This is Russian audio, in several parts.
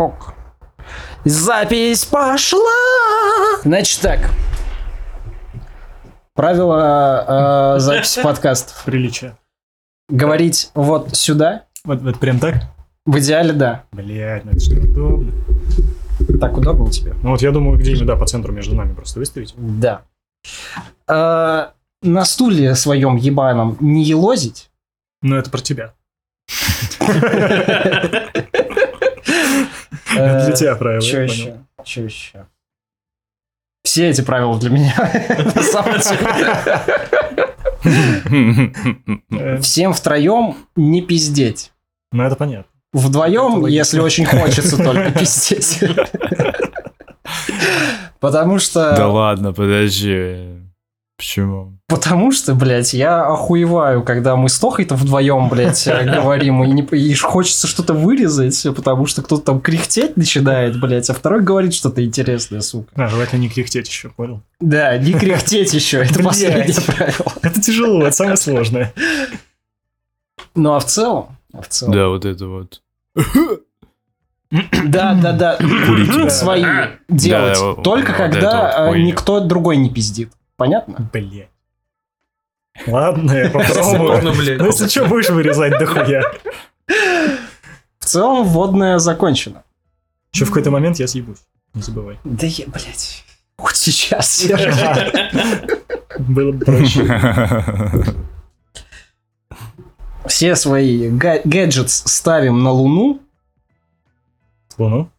Ок. Запись пошла! Значит так. Правило э, записи подкастов. Приличие. Говорить вот сюда. Вот, вот прям так? В идеале, да. Блять, ну это что удобно. Так удобно тебе? Ну вот я думаю, где-нибудь, да, по центру между нами просто выставить. Да. Э, на стуле своем ебаном не елозить. Ну это про тебя. Э, Для тебя правило. Что еще? Что еще? Все эти правила для меня. На самом деле. Всем втроем не пиздеть. Ну это понятно. Вдвоем, если очень хочется только пиздеть. Потому Да что... ладно, подожди. Почему? Потому что, блядь, я охуеваю, когда мы с Тохой-то вдвоем, блядь, говорим, и, не, и хочется что-то вырезать, потому что кто-то там кряхтеть начинает, блядь, а второй говорит что-то интересное, сука. А, желательно не кряхтеть еще, понял? Да, не кряхтеть еще, это последнее правило. Это тяжело, это самое сложное. Ну, а в целом... а в целом- Да, вот это вот. Да, да, да. Курить. Свои делать. Только когда э, никто другой не пиздит. Понятно? Блять. Ладно, я попробую. Ну если что, будешь вырезать дохуя. В целом, вводная закончена. Еще в какой-то момент я съебусь. Не забывай. Да я, блядь. Хоть сейчас. Было бы проще. Все свои га- гаджетс ставим на Луну. Луну?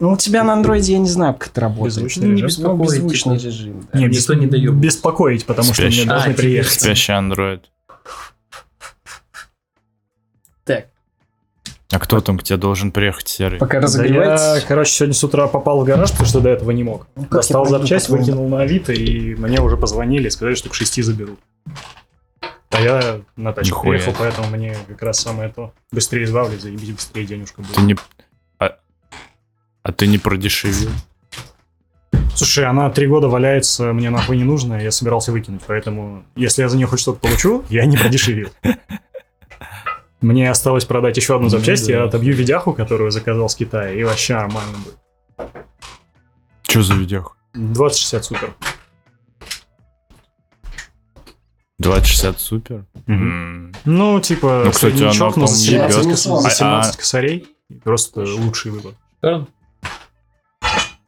Ну, у тебя на андроиде, я не знаю, как это работает. Беззвучный Ну, не режим? беспокоить, Беспокоить, беззвучный типа. режим. да. Не, Никто не дает. Беспокоить, потому что Спящий. мне должны А, приехать. Спящий андроид. Так, А кто там к тебе должен приехать, Серый? пока Да я, разогревается. короче, сегодня с утра попал в гараж, потому что до этого не мог. Ну, Достал запчасть, потом? выкинул на Авито, и мне уже позвонили, сказали, что к шести заберут. А я на тачке Нихуя. приехал, поэтому мне как раз самое то. Быстрее избавлять, заебись, быстрее денежка будет. Ты не... А, а ты не продешевил? Слушай, она три года валяется, мне нахуй не нужно, я собирался выкинуть, поэтому если я за нее хоть что-то получу, я не продешевил. Мне осталось продать еще одну Ну запчасть, я отобью видяху, которую заказал с Китая, и вообще нормально будет. Че за видео? 2060 супер. 2060 супер? М. Ну, типа, Ну, кстати, она, но за по-моему, 17, ебёт. за А- 17 косарей. Просто лучший выбор. Да.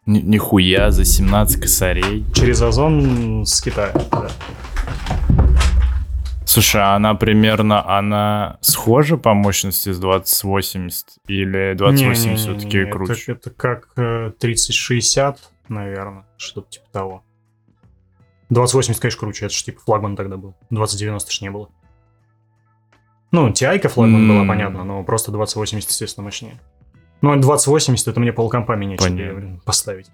Ни- Нихуя, за 17 косарей. Через Озон с Китая. да. Слушай, а она примерно, она схожа по мощности с 2080? Или 2080 Не-не-не-не, все-таки это- круче? Это, как э, 3060, наверное, что-то типа того. 2080, конечно, круче, это же типа флагман тогда был. 2090 ж не было. Ну, Ti -ка флагман была, М. понятно, но просто 2080, естественно, мощнее. Ну, а 2080 это мне полкомпа блин, поставить.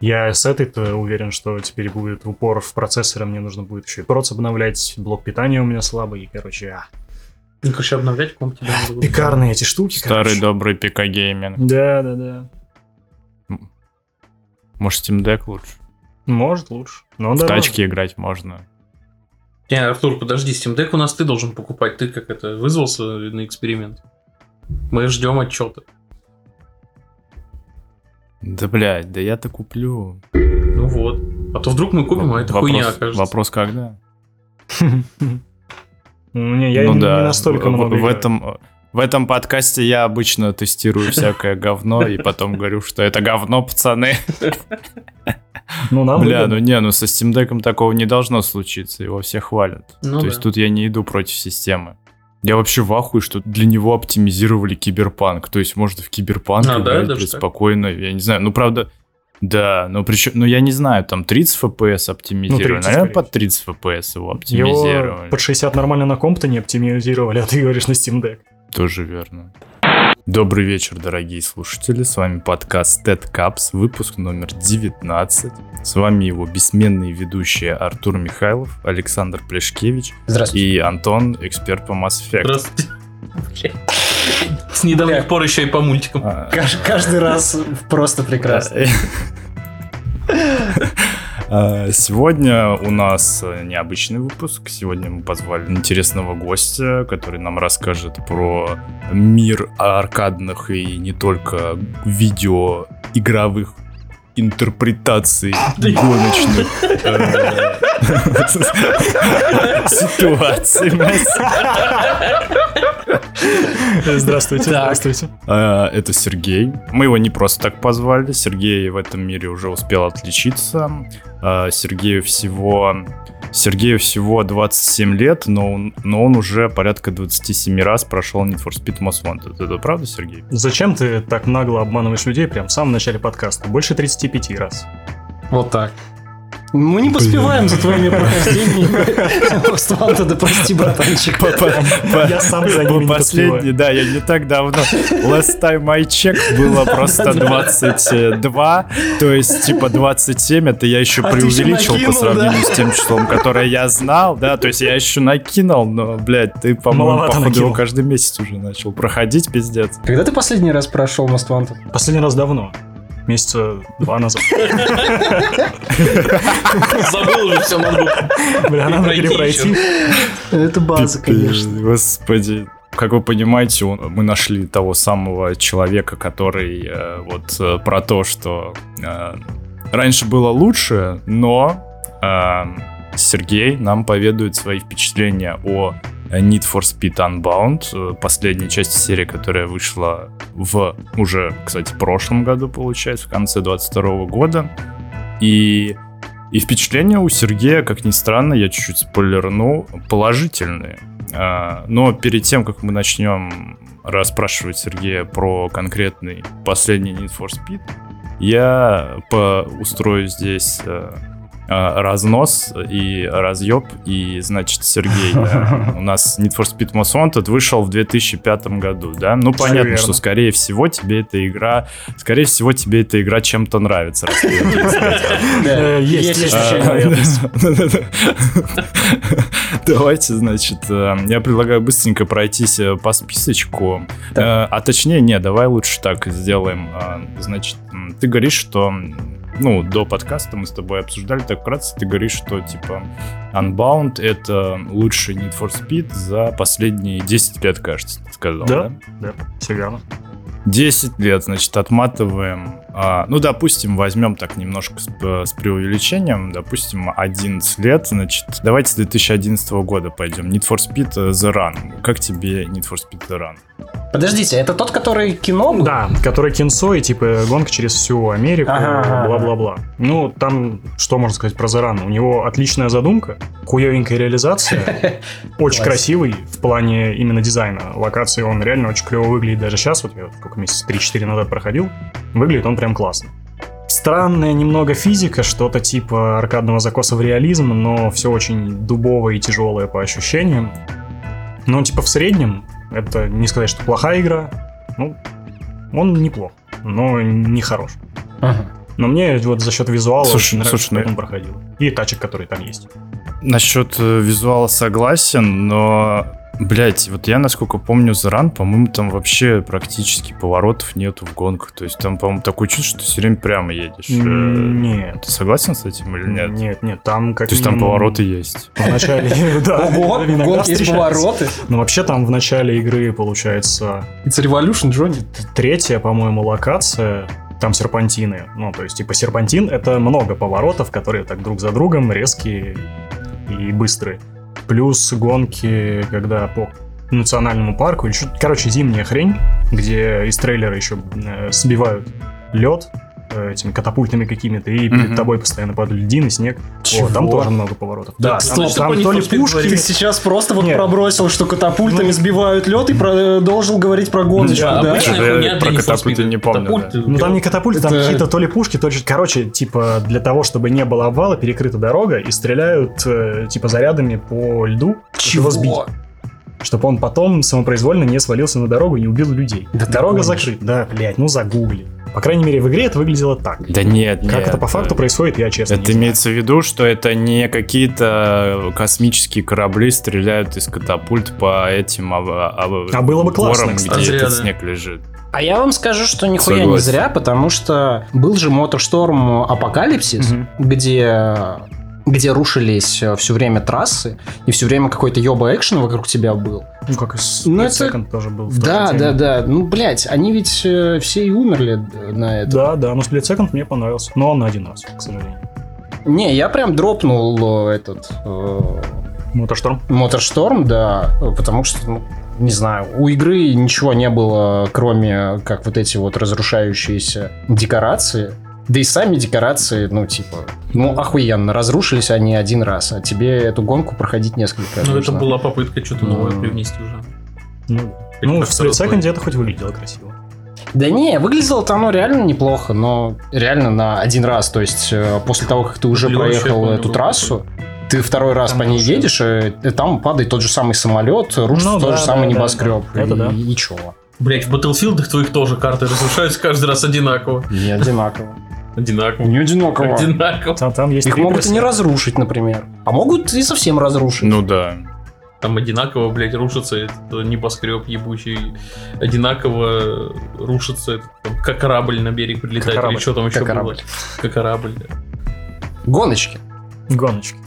Я с этой-то уверен, что теперь будет упор в процессоры, мне нужно будет еще и проц обновлять, блок питания у меня слабый, и, короче, а. Ну, короче, обновлять комп тебе надо будет. Пекарные эти штуки, Старый короче. добрый ПК-гейминг. Да, да, да. Может, Steam Deck лучше? Может, лучше. Но В дороже. тачке играть можно. Не, Артур, подожди, Steam Deck у нас ты должен покупать. Ты как это, вызвался на эксперимент? Мы ждем отчета. Да, блядь, да я-то куплю. Ну вот. А то вдруг мы купим, а это вопрос, хуйня окажется. Вопрос когда? Ну, Не, я ну не, да, не настолько в, много в этом в этом подкасте я обычно тестирую всякое говно и потом говорю, что это говно, пацаны. Ну, нам Бля, выгодно. ну не, ну со Steam Deck такого не должно случиться, его все хвалят. Ну То да. есть тут я не иду против системы. Я вообще в ахуе, что для него оптимизировали киберпанк. То есть можно в киберпанк А, да, играть так? спокойно. Я не знаю, ну правда, да, но причем, ну я не знаю, там 30 FPS оптимизировали. Ну, 30, Наверное, скорее под 30 FPS его Его оптимизировали. под 60 нормально на комп-то не оптимизировали, а ты говоришь на Steam Deck. Тоже верно. Добрый вечер, дорогие слушатели. С вами подкаст TED Caps, выпуск номер 19. С вами его бессменные ведущие Артур Михайлов, Александр Плешкевич и Антон, эксперт по Mass Effect. Здравствуйте. С недавних пор еще и по мультикам. Каж- Каждый раз просто прекрасно. А, Сегодня у нас э, необычный выпуск. Сегодня мы позвали интересного гостя, который нам расскажет про мир аркадных и не только видеоигровых интерпретаций гоночных э, ситуаций. Здравствуйте, здравствуйте. А, Это Сергей. Мы его не просто так позвали. Сергей в этом мире уже успел отличиться. А, Сергею всего... Сергею всего 27 лет, но он, но он уже порядка 27 раз прошел Need for Speed Most Wanted. Это правда, Сергей? Зачем ты так нагло обманываешь людей прям в самом начале подкаста? Больше 35 раз. Вот так. Мы не поспеваем за твоими прохождениями. Стванта, да прости, братанчик. Я сам за ними Последний, да, я не так давно. Last time I checked было просто 22, то есть типа 27, это я еще А преувеличил по сравнению да? с тем числом, которое я знал, да, то есть я еще накинул, но, блядь, ты, по-моему, походу его каждый месяц уже начал проходить, пиздец. Когда ты последний раз прошел Wanted? Последний раз давно. Месяца два назад. Забыл уже все, было Бля, надо Пройти перепройти. Это база, конечно. Господи. Как вы понимаете, он- мы нашли того самого человека, который э, вот э, про то, что э, раньше было лучше, но э, Сергей нам поведает свои впечатления о Need for Speed Unbound, э, последней части серии, которая вышла в уже, кстати, прошлом году, получается, в конце 22 года. И и впечатления у Сергея, как ни странно, я чуть-чуть спойлерну, положительные. А, Но перед тем, как мы начнем расспрашивать Сергея про конкретный последний Need for Speed, я по- устрою здесь э, разнос и разъеб. И, значит, Сергей, э, у нас Need for Speed Most Wanted вышел в 2005 году, да? Ну, понятно, верно. что, скорее всего, тебе эта игра... Скорее всего, тебе эта игра чем-то нравится, раз ты её 35 раз Э, Есть, а. Давайте, значит, э, я предлагаю быстренько пройтись э, по списочку. А точнее, не, давай лучше так сделаем. А, Значит, ты говоришь, что ну, до подкаста мы с тобой обсуждали так вкратце, ты говоришь, что, типа, Unbound — это лучший Need for Speed за последние 10 лет, кажется, ты сказал, Да. да? Да, все верно. 10 лет, значит, отматываем. А, ну, допустим, возьмем так немножко с, э, с преувеличением. Допустим, 11 лет, значит. Давайте с 2011 года пойдем. Need for Speed э, The Run. Как тебе Need for Speed The Run? Подождите, это тот, который кино был? Да, который кинцо и типа гонка через всю Америку, Ага, бла-бла-бла. Ну, там, что можно сказать про Заран? У него отличная задумка, хуевенькая реализация, очень красивый в плане именно дизайна. Локации он реально очень клево выглядит даже сейчас, вот я сколько месяцев, 3-4 назад проходил, выглядит он прям классно. Странная немного физика, что-то типа аркадного закоса в реализм, но все очень дубовое и тяжелое по ощущениям. Но типа в среднем, это не сказать, что плохая игра, ну, он неплох, но не хорош. Ага. Но мне вот за счет визуала Слушай, очень нравится, слушай, ну- как он проходил. И тачек, которые там есть. Насчет э, визуала согласен, но, блять, вот я, насколько помню, Run, по-моему, там вообще практически поворотов нету в гонках. То есть там, по-моему, такое чувство, что ты все время прямо едешь. Э, Нет. Ты согласен с этим или нет? Нет, нет, там как То есть там повороты есть. В начале, да, Ого, в гонке есть повороты. Но вообще там в начале игры, получается, It's Revolution, Джонни. третья, по-моему, локация, там серпантины. Ну, то есть, типа, серпантин — это много поворотов, которые так друг за другом резкие и быстрые. Плюс гонки, когда по национальному парку или что-то... Короче, зимняя хрень, где из трейлера еще э, сбивают лед этими катапультами какими-то, и перед тобой постоянно падают льдины, снег. Вот, там тоже много поворотов. Да, там, Стоп, там стоп, то ли пушки... Ты сейчас просто вот Нет. пробросил, что катапультами Ну. сбивают лед и продолжил говорить про гоночку, Да, да? обычная Что-то я про катапульты не помню, Катапульты, Ну там не катапульты, там Это- какие-то то ли пушки, то ли... Короче, типа, для того, чтобы не было обвала, перекрыта дорога, и стреляют, э, типа, зарядами по льду, чтобы его сбить. Чтобы он потом самопроизвольно не свалился на дорогу и не убил людей. Да Дорога закрыта. Да, блядь, ну загугли. По крайней мере, в игре это выглядело так. Да нет, нет. Как это по факту происходит, я честно не Это знаю. имеется в виду, что это не какие-то космические корабли стреляют из катапульт по этим а, а- А было бы классно, горам, кстати. где этот Разряды. снег лежит. А я вам скажу, что нихуя не Согласен. зря, потому что был же Motorstorm Апокалипсис, Мгм. где где рушились все время трассы, и все время какой-то ёба экшен вокруг тебя был. Ну, как и с Ну, это- Second тоже был. Да, да, да. Ну, блядь, они ведь э, все и умерли э, на это. Да, да, но Split Second мне понравился. Но он на один раз, к сожалению. Не, я прям дропнул э, этот э, Мотошторм. Моторшторм, да, потому что, ну, не знаю, у игры ничего не было, кроме как вот эти вот разрушающиеся декорации. Да и сами декорации, ну, типа, ну, охуенно, разрушились они один раз, а тебе эту гонку проходить несколько раз Ну, это нужно. была попытка что-то новое привнести уже. Ну, ну в как-то Split разлой. Second это хоть выглядело красиво. Да не, выглядело-то оно реально неплохо, но реально на один раз, то есть э, после того, как ты уже вообще, проехал эту трассу, ты второй раз Там по ней едешь, и там падает тот же самый самолет, рушится Ну тот да, же самый да, да, небоскреб. да. Это и, да. и чего? Блять, в Battlefield твоих тоже карты разрушаются каждый раз одинаково. Не одинаково. Одинаково. Не одинаково. Одинаково. Там, там есть Их могут и не разрушить, например. А могут и совсем разрушить. Ну да. Там одинаково, блядь, рушится этот небоскреб ебучий. Одинаково рушится этот, там, как корабль на берег прилетает. Как корабль. Или что там еще Как было. корабль. Как корабль, да. Гоночки. Гоночки.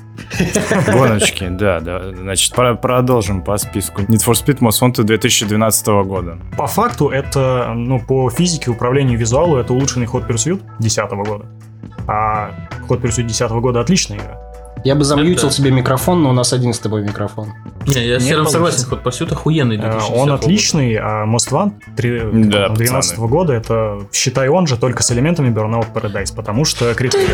Гоночки, да, да. Значит, про- продолжим по списку. Need for Speed Most Wanted 2012 года. По факту это, ну, по физике, управлению визуалу, это улучшенный Hot Pursuit 2010 года. А Hot Pursuit 2010 года отличная игра. Я бы замьютил Это- себе микрофон, но у нас один с тобой микрофон. Не, я с Серым получится. согласен, ход пасют охуенный. Э, 2010 Он отличный, а Most One Да, 2012 года это, считай, он же только с элементами Burnout Paradise, потому что критерий...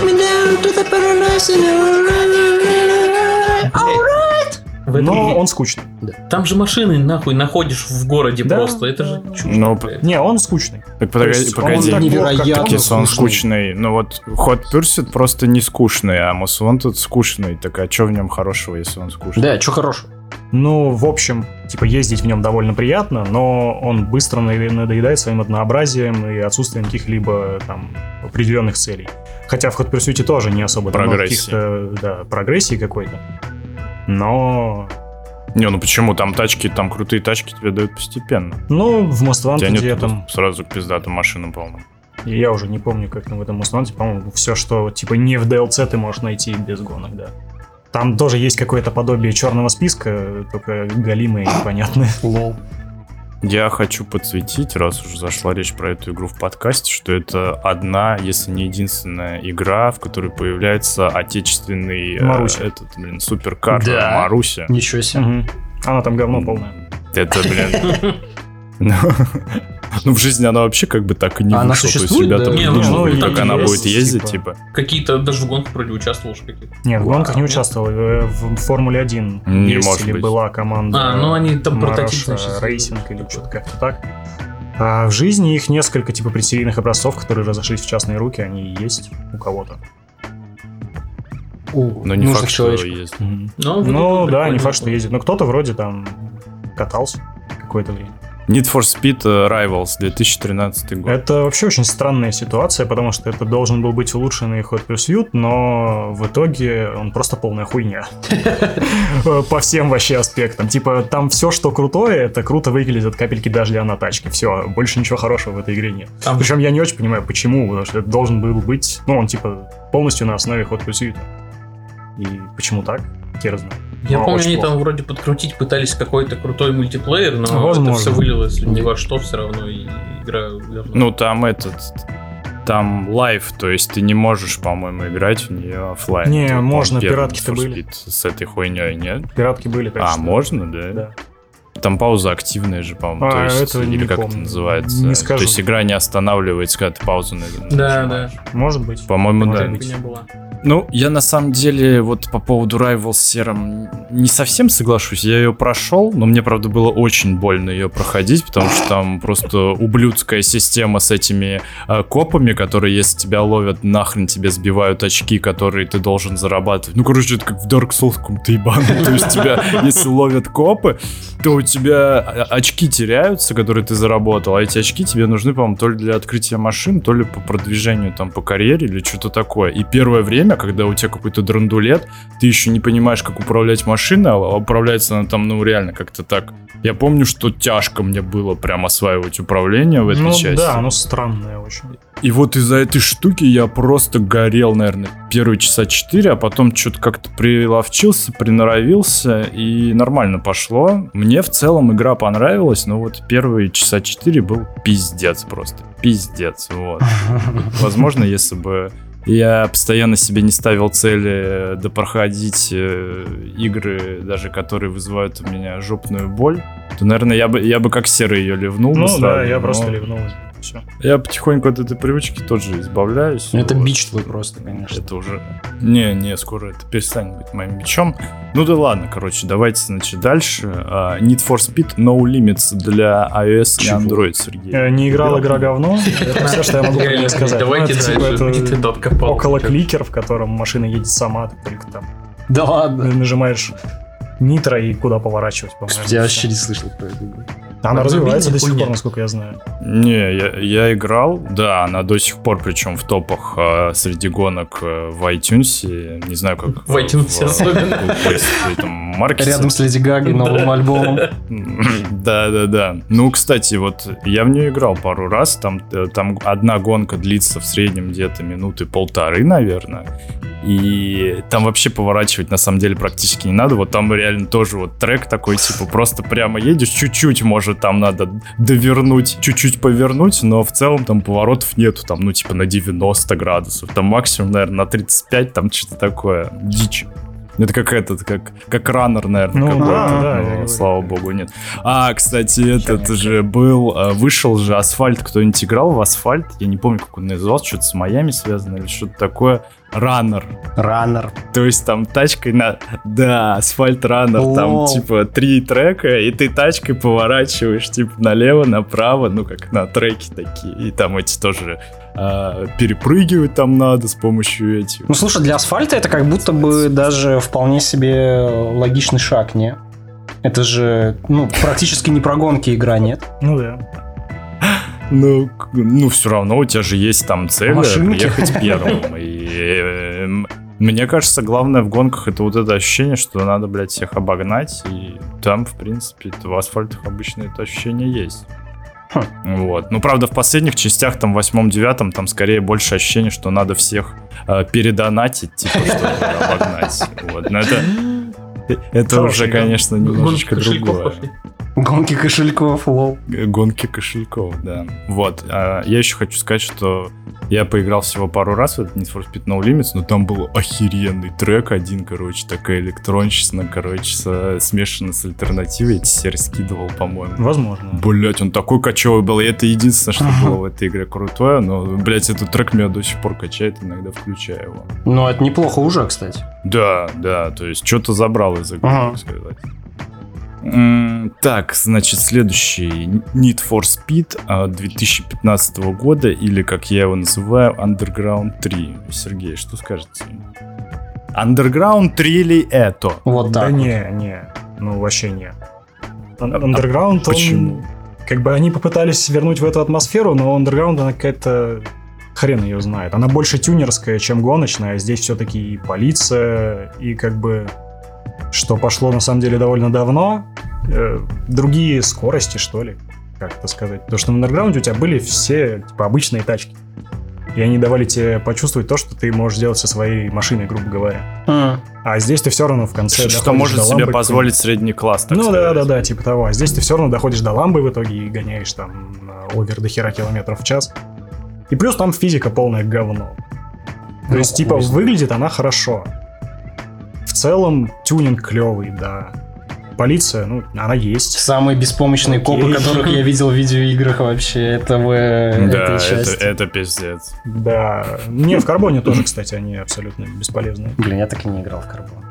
В этом- Но он скучный. Там же машины нахуй находишь в городе Да. просто. Это же чушь. Ну, блядь. Не, он скучный. Так погоди, он погоди. так невероятно как если он скучный. Ну вот Hot Pursuit просто не скучный, а Most Wanted скучный. Так а что в нем хорошего, если он скучный? Да, что хорошего. Ну, в общем, типа ездить в нем довольно приятно, но он быстро на- надоедает своим однообразием и отсутствием каких-либо там определенных целей. Хотя в Hot Pursuit тоже не особо там Прогрессии. каких-то да, прогрессий какой-то. Но, Не, ну почему? Там тачки, там крутые тачки тебе дают постепенно. ну, в Most Wanted Тянет я там, сразу к пиздатым машинам, по-моему. я уже не помню, как там в этом Most Wanted, по-моему, все, что типа не в DLC ты можешь найти без гонок, да. Там тоже есть какое-то подобие черного списка, только галимое и непонятное. Лол. Я хочу подсветить, раз уже зашла речь про эту игру в подкасте, что это одна, если не единственная игра, в которой появляется отечественный э, Маруся. этот, блин, суперкар Да. Маруся. Ничего себе. Мгм. Она там говно полное. Это, блин. Ну, ну, в жизни она вообще как бы так и не она вышла. То есть существует, ребята да? Не, ну, придумывали, ну, как там она есть, будет ездить, типа. типа. Какие-то даже в гонках вроде участвовал же какие-то. Нет, в гонках не участвовал. э, В Формуле 1 Не есть может или быть. была команда А, ну они там прототип, значит, Рейсинг или что-то как-то так. А в жизни их несколько типа предсерийных образцов, которые разошлись в частные руки, они есть у кого-то. У Но не факт, что человечков. есть. Ну, Ну, да, не факт, что ездит. Но кто-то вроде там катался какое-то время. Need for Speed э, Rivals 2013 год. Это вообще очень странная ситуация, потому что это должен был быть улучшенный Hot Pursuit, но в итоге он просто полная хуйня. По всем вообще аспектам. Типа, там все, что крутое, это круто выглядит от капельки дождя на тачке. Все, больше ничего хорошего в этой игре нет. Причем я не очень понимаю, почему, потому что это должен был быть, ну, он типа полностью на основе Hot Pursuit. И почему так? Хер знает. Я Но помню, они плохо. там вроде подкрутить пытались какой-то крутой мультиплеер, но Возможно. это все вылилось ни во что все равно, и игра. Ну, там этот... Там live, то есть ты не можешь, по-моему, играть в нее оффлайн. Не, Ты, можно, пиратки-то были. С этой хуйней, нет? Пиратки были, А, что- можно, да? Да. Там пауза активная же, по-моему. А, то есть, этого или не как помню. это называется? Не скажу. То есть игра не останавливается, когда ты паузу на- Да, нажимаешь. Может быть. По-моему, да. быть. Хуйня была. Ну, я на самом деле вот по поводу Rivals с Серым не совсем соглашусь. Я ее прошел, но мне, правда, было очень больно ее проходить, потому что там просто ублюдская система с этими э, копами, которые, если тебя ловят, нахрен тебе сбивают очки, которые ты должен зарабатывать. Ну, короче, это как в Dark Souls каком-то ебаном. То есть тебя, если ловят копы, то у тебя а, очки теряются, которые ты заработал, а эти очки тебе нужны, по-моему, то ли для открытия машин, то ли по продвижению там по карьере или что-то такое. И первое время, когда у тебя какой-то драндулет, ты еще не понимаешь, как управлять машиной, а управляется она там, ну, реально как-то так Я помню, что тяжко мне было прям осваивать управление в этой ну части. да, оно странное очень. И вот из-за этой штуки я просто горел, наверное, первые часа 4, а потом что-то как-то приловчился, приноровился, и нормально пошло. Мне в целом игра понравилась, но вот первые часа 4 был пиздец просто. Пиздец, вот. Возможно, если бы я постоянно себе не ставил цели допроходить э, игры, даже которые вызывают у меня жопную боль, то, наверное, я бы, я бы как серый ее ливнул. бы Ну сразу, да, я но просто ливнул. Все. Я потихоньку от этой привычки тоже избавляюсь. Ну, Это Вот. бич твой просто, конечно. Это уже... Не, не, скоро это перестанет быть моим мечом. Ну да ладно, короче, давайте, значит, дальше. А, Need for Speed No Limits для iOS Чего? и Android, Сергей. Э, Не играл игра говно. Это все, что я могу про Реально, сказать. Давайте Ну, это, типа, дальше. это около кликер, в котором машина едет сама, ты только там Да ладно. нажимаешь нитро и куда поворачивать, по-моему. Я вообще не слышал про игру. Она развивается до сих пор, насколько я знаю. Не, я, я играл, да, она до сих пор, причем в топах а, среди гонок а, в iTunes, не знаю как... В iTunes особенно. Google Play Store, там, маркете. Рядом с Леди Гагой новым альбомом. Да, да, да. Ну, кстати, вот я в нее играл пару раз. Там, э, там одна гонка длится в среднем где-то минуты полторы, наверное. И там вообще поворачивать на самом деле практически не надо. Вот там реально тоже вот трек такой, типа, просто прямо едешь, чуть-чуть, может, там надо довернуть, чуть-чуть повернуть, но в целом там поворотов нету, там, ну, типа, на 90 градусов. Там максимум, наверное, на 35, там что-то такое. Дичь. Это как этот, как, как раннер, наверное, Ну, какой-то. да, да, но, говорю. слава богу, нет. А, кстати, этот же был, э, вышел же асфальт, кто-нибудь играл в асфальт? Я не помню, как он назывался, что-то с Майами связано или что-то такое. Раннер. Раннер. То есть там тачкой на... Да, асфальт раннер, там Лол. типа три трека, и ты тачкой поворачиваешь типа налево, направо, ну как на треки такие. И там эти тоже а, перепрыгивать там надо с помощью этих. Ну, слушай, для асфальта это как будто бы даже вполне себе логичный шаг, не? Это же, ну, практически не про гонки игра, нет? Ну да. Ну, ну, все равно у тебя же есть там цель Машинки. приехать первым. И э, м, мне кажется, главное в гонках это вот это ощущение, что надо, блядь, всех обогнать. И там, в принципе, в асфальтах обычно это ощущение есть. Хм. Вот. Ну, правда, в последних частях, там, в восьмом-девятом, там скорее больше ощущение, что надо всех э, передонатить, типа, чтобы обогнать. Вот. Но это, это Хороший уже, конечно, немножечко другое. Гонки кошельков, лол. Гонки кошельков, да. Вот. а, я еще хочу сказать, что я поиграл всего пару раз в этот Need for Speed No Limits, но там был охеренный трек один, короче, такая электронщина, короче, со- смешанная с альтернативой. Я серый скидывал, по-моему. Возможно. Блять, он такой кочевый был, и это единственное, что было в этой игре крутое, но, блять, этот трек меня до сих пор качает, иногда включаю его. Ну, это неплохо уже, кстати. Да, да, то есть что-то забрал из игры, Ага. так сказать. Так, значит, следующий Need for Speed а, 2015 года, или, как я его называю, Underground 3. Сергей, что скажете? Underground 3 ли это? Вот Да так. вот. не, не. Ну, вообще не. Ун- Underground, А почему? он... Как бы они попытались вернуть в эту атмосферу, но Underground, она какая-то... Хрен ее знает. Она больше тюнерская, чем гоночная. Здесь все-таки и полиция, и как бы... Что пошло на самом деле довольно давно. э, другие скорости, что ли, как это сказать. Потому что на Underground у тебя были все типа, обычные тачки. И они давали тебе почувствовать то, что ты можешь делать со своей машиной, грубо говоря. М. А здесь ты все равно в конце Что, что может до себе ламбы позволить средний класс, так ну сказать. да, да, да, типа того. А здесь ты все равно доходишь до ламбы в итоге и гоняешь там овер до хера километров в час. И плюс там физика полное говно. То Ну, есть, типа, выглядит она хорошо. В целом, тюнинг клевый, да. Полиция, ну, она есть. Самые беспомощные Окей. копы, которых я видел в видеоиграх вообще, это в э, Да, этой это, части. это пиздец. Да. Не, в карбоне тоже, кстати, они абсолютно бесполезные. Блин, я так и не играл в карбон.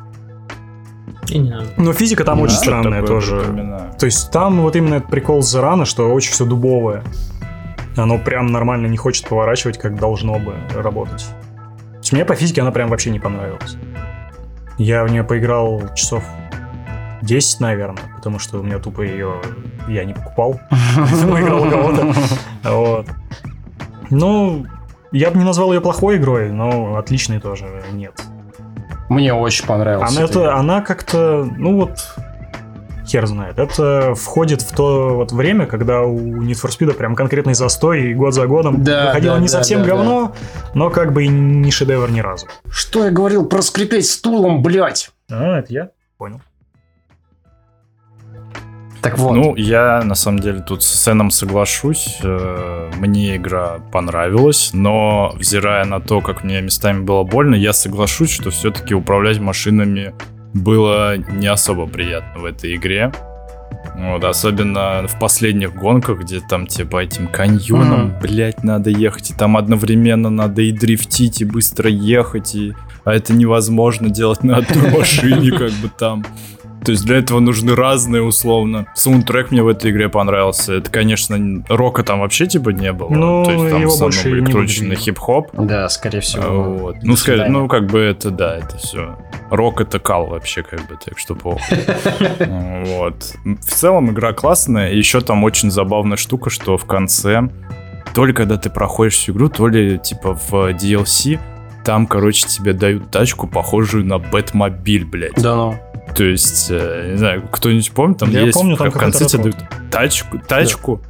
И не надо. Но физика там Да, очень странная тоже. припоминаю. То есть там вот именно этот прикол Зарана, что очень все дубовое. Оно прям нормально не хочет поворачивать, как должно бы работать. То есть мне по физике она прям вообще не понравилась. Я в нее поиграл часов 10, наверное, потому что у меня тупо ее я не покупал. Выиграл у кого-то. Вот. Ну, я бы не назвал ее плохой игрой, но отличной тоже нет. Мне очень понравилось. Она, это, игра. она как-то, ну вот, хер знает. Это входит в то вот время, когда у Need for Speed прям конкретный застой, и год за годом Да, выходило да, не да, совсем да, говно, но как бы и не шедевр ни разу. Что я говорил про скрипеть стулом, блядь? А, это я понял. Так вот. Ну, я на самом деле тут с Сэном соглашусь. Э, Мне игра понравилась, но взирая на то, как мне местами было больно, я соглашусь, что все-таки управлять машинами было не особо приятно в этой игре. Вот, особенно в последних гонках, где там по этим каньонам, Мгм. блять, надо ехать, и там одновременно надо и дрифтить, и быстро ехать, и... а это невозможно делать на одной машине, как бы там. То есть для этого нужны разные, условно. Саундтрек мне в этой игре понравился. Это, конечно, рока там вообще типа не было. Ну, То есть там его в основном больше будет. хип-хоп. Да, скорее А, всего. Вот. до Ну, свидания. ну, как бы это, да, это все. Рок это кал вообще, как бы, так что плохо. Вот. В целом игра классная. Еще там очень забавная штука, что в конце, то ли когда ты проходишь всю игру, то ли типа в DLC, там, короче, тебе дают тачку, похожую на Бэтмобиль, блядь. Да ну. То есть, э, не знаю, кто-нибудь помнит, там Я есть помню, в, там в конце тебе дают тачку, тачку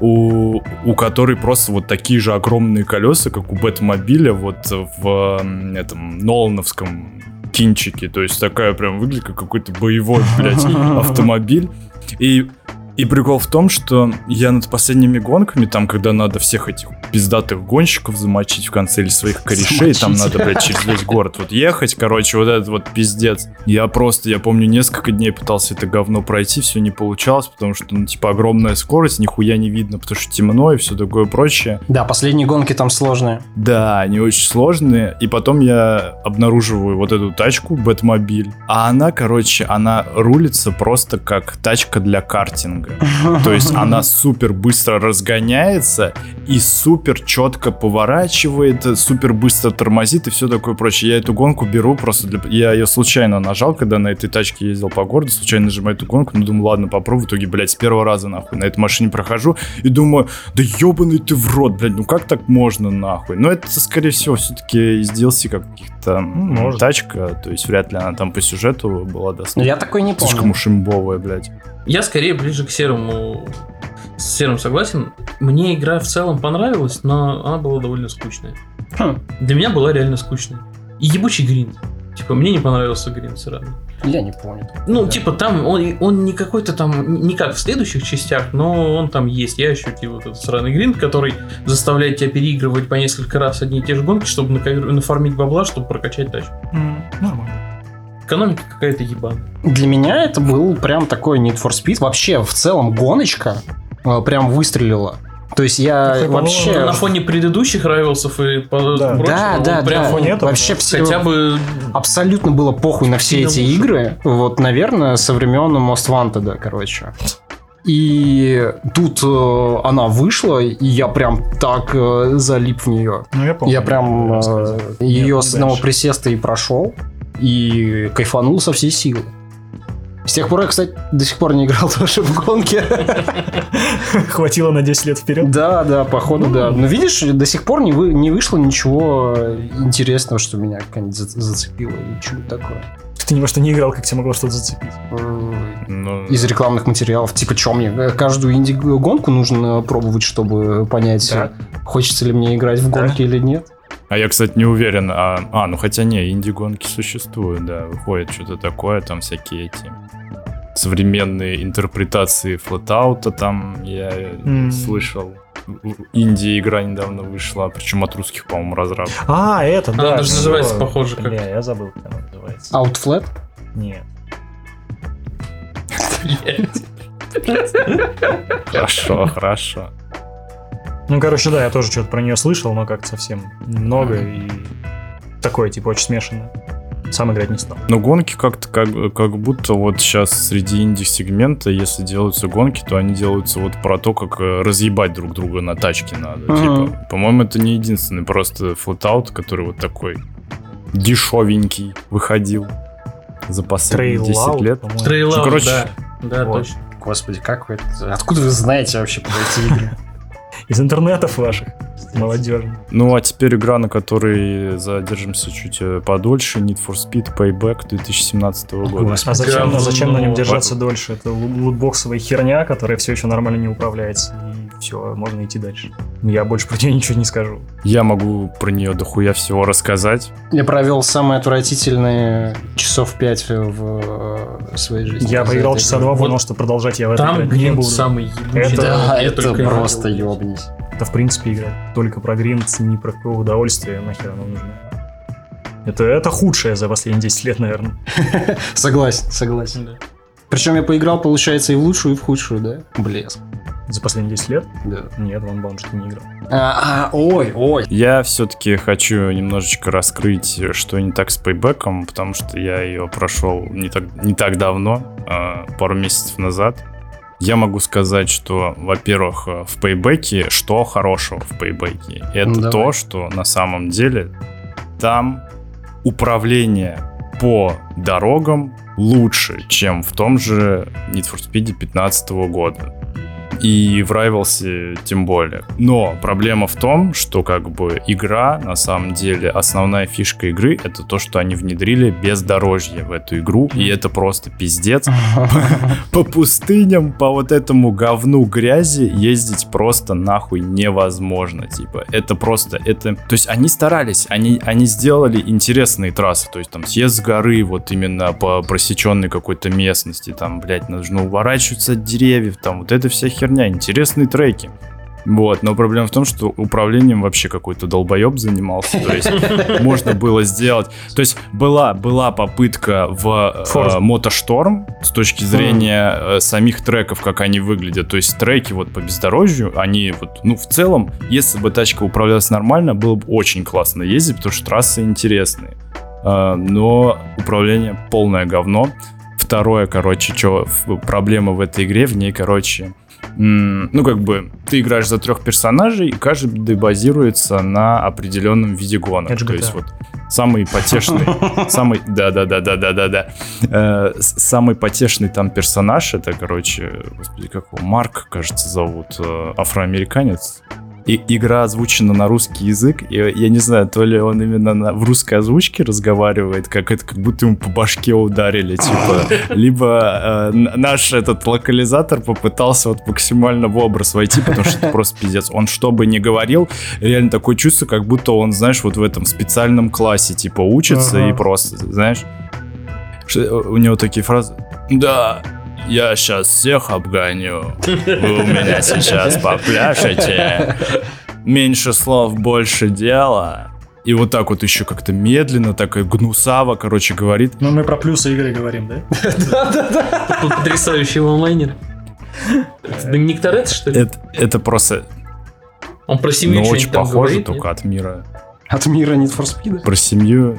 у, у которой просто вот такие же огромные колеса, как у Бэтмобиля вот в этом Нолановском кинчике. То есть такая прям выглядит как какой-то боевой, блядь, автомобиль. И и прикол в том, что я над последними гонками, там, когда надо всех этих пиздатых гонщиков замочить в конце или своих корешей, там Замочить. надо, блядь, через весь город вот ехать, короче, вот этот вот пиздец. Я просто, я помню, несколько дней пытался это говно пройти, все не получалось, потому что, ну, типа, огромная скорость, нихуя не видно, потому что темно и все такое прочее. Да, последние гонки там сложные. Да, они очень сложные. И потом я обнаруживаю вот эту тачку, Бэтмобиль. А она, короче, она рулится просто как тачка для картинга. То есть она супер быстро разгоняется и супер четко поворачивает, супер быстро тормозит и все такое прочее. Я эту гонку беру просто для... Я ее случайно нажал, когда на этой тачке ездил по городу, случайно нажимаю эту гонку, ну думаю, ладно, попробую. В итоге, блядь, с первого раза нахуй на этой машине прохожу и думаю, да ебаный ты в рот, блядь, ну как так можно нахуй? Но это, скорее всего, все-таки из DLC как каких-то может. тачка, то есть вряд ли она там по сюжету была Ну, доступна. я такой не Слишком помню. уж имбовая, блядь. Я скорее ближе к серому. С серым согласен. Мне игра в целом понравилась, но она была довольно скучная. Хм, Для меня была реально скучная. И ебучий гринд. Типа, мне не понравился гринд сразу. я не помню. Ну, Да. типа, там он, он не какой-то там, не как в следующих частях, но он там есть. Я ощутил вот этот сраный гринд, который заставляет тебя переигрывать по несколько раз одни и те же гонки, чтобы нафармить бабла, чтобы прокачать тачку. Нормально. Экономика какая-то ебаная. Для меня это был прям такой Need for Speed. Вообще, в целом, гоночка э, прям выстрелила. То есть я по-моему, вообще... На фоне предыдущих райвелсов и Да. прочего, Да, да, прям да. фоне этого, Вообще да. все... хотя бы Абсолютно было похуй на все эти лучше. игры. Вот, наверное, со времен Most Wanted, короче. И тут э, она вышла, и я прям так э, залип в нее. Ну, я помню. Я прям э, ее с одного присеста и прошел, и кайфанул со всей силы. С тех пор я, кстати, до сих пор не играл тоже в гонке. Хватило на 10 лет вперед. Да, да, походу, да. Но видишь, до сих пор не, вы, не вышло ничего интересного, что меня как-нибудь за- зацепило или что-нибудь такое. Ты ни во что не играл, как тебя могло что-то зацепить. Э, Ну, Из рекламных материалов. Типа, что мне? э, Каждую инди-гонку нужно пробовать, чтобы понять, Да. хочется ли мне играть в Да. гонки или нет. А я, кстати, не уверен. А, а, ну хотя не, инди-гонки существуют, да. Выходит что-то такое, там всякие эти современные интерпретации флотаута там я М. слышал. В Индии игра недавно вышла, причем от русских, по-моему, разрабов. А, это, Она да. даже всё. называется похоже как- Бля, я забыл, как она называется. Outflat? Нет. Хорошо, хорошо. Ну, короче, да, я тоже что-то про нее слышал, но как-то совсем немного и такое, типа, очень смешанное. Сам играть не стал. Но гонки как-то как, как будто вот сейчас среди инди-сегмента, если делаются гонки, то они делаются вот про то, как э, разъебать друг друга на тачке надо. Мгм. Типа, по-моему, это не единственный просто FlatOut, который вот такой дешевенький выходил за последние 10 Trail Out, лет. по-моему. Trail Out, короче, да. Да, вот. точно. Господи, как вы это... Откуда вы знаете вообще про эти игры? Из интернетов ваших. Молодежно. Ну, а теперь игра, на которой задержимся чуть э, подольше, Need for Speed Payback 2017 года. А зачем, а зачем на нем держаться дольше? Это лу- лутбоксовая херня, которая все еще нормально не управляется. И все, можно идти дальше. Я больше про нее ничего не скажу. Я могу про нее дохуя всего рассказать. Я провел самые отвратительные часов пять в э, своей жизни. Я этой часа два, Вот понял, что продолжать я в это Там играть не буду. самый ебучий. Это- Да, это просто хотел. ёбнись. Это, в принципе, игра только про гринд, не про какое удовольствие, нахер оно нужно. Это, это худшее за последние 10 лет, наверное. Согласен, согласен. Да. Причем я поиграл, получается, и в лучшую, и в худшую, да? Блеск. За последние 10 лет? Да. Нет, Ван что не играл. А, а, ой, ой. Я все-таки хочу немножечко раскрыть, что не так с Payback, потому что я ее прошел не так, не так давно, а, пару месяцев назад. Я могу сказать, что, во-первых, в Payback, что хорошего в Payback? Это Ну, давай. то, что на самом деле там управление по дорогам лучше, чем в том же Need for Speed 2015 года. И в Rivals тем более. Но проблема в том, что как бы игра, на самом деле, основная фишка игры это то, что они внедрили бездорожье в эту игру. И это просто пиздец. По пустыням, по вот этому говну грязи ездить просто нахуй невозможно. Типа, это просто, это... То есть они старались, они, они сделали интересные трассы. То есть там съезд с горы, вот именно по просеченной какой-то местности. Там, блядь, нужно уворачиваться от деревьев. Там вот эта вся херня. Интересные треки. Вот, но проблема в том, что управлением вообще какой-то долбоеб занимался. То есть можно было сделать... То есть была, была попытка в э, Мотошторм с точки зрения э, самих треков, как они выглядят. То есть треки вот по бездорожью, они вот, ну, в целом, если бы тачка управлялась нормально, было бы очень классно ездить, потому что трассы интересные. Э, но управление полное говно. Второе, короче, что проблема в этой игре, в ней, короче, ну, как бы, ты играешь за трех персонажей, и каждый базируется на определенном виде гонок. Это То GTA. есть вот самый потешный, самый, да-да-да-да-да-да-да, Э, самый потешный там персонаж, это, короче, господи, как его, Марк, кажется, зовут, э, афроамериканец. И игра озвучена на русский язык, и я не знаю, то ли он именно на- в русской озвучке разговаривает, как это, как будто ему по башке ударили, типа, либо э, наш этот локализатор попытался вот максимально в образ войти, потому что это просто пиздец. Он что бы ни говорил, реально такое чувство, как будто он, знаешь, вот в этом специальном классе, типа, учится Ага. и просто, знаешь, что- у него такие фразы. Да, я сейчас всех обгоню. Вы у меня сейчас попляшете. Меньше слов, больше дела. И вот так вот еще как-то медленно, так и гнусаво, короче, говорит. Ну, мы про плюсы игры говорим, да? Тут Потрясающий онлайнер. Это Доминик Торетто, что ли? Это, просто, Он про семью ну, что-нибудь очень там похоже только от мира. От мира Need for Speed? Про семью.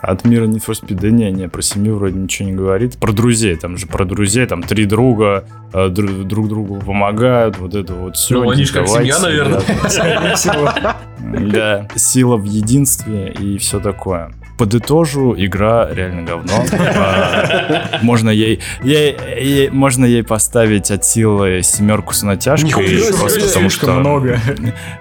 От мира Need for Speed, да не, не, про семью вроде ничего не говорит. Про друзей, там же про друзей, там три друга э, дру- друг другу помогают, вот это вот все. Ну, они ж как семья, наверное. Да, сила в единстве и все такое. Подытожу, игра реально говно. А, Можно ей, ей- ей- можно ей поставить от силы семерку с натяжкой, просто потому что... много.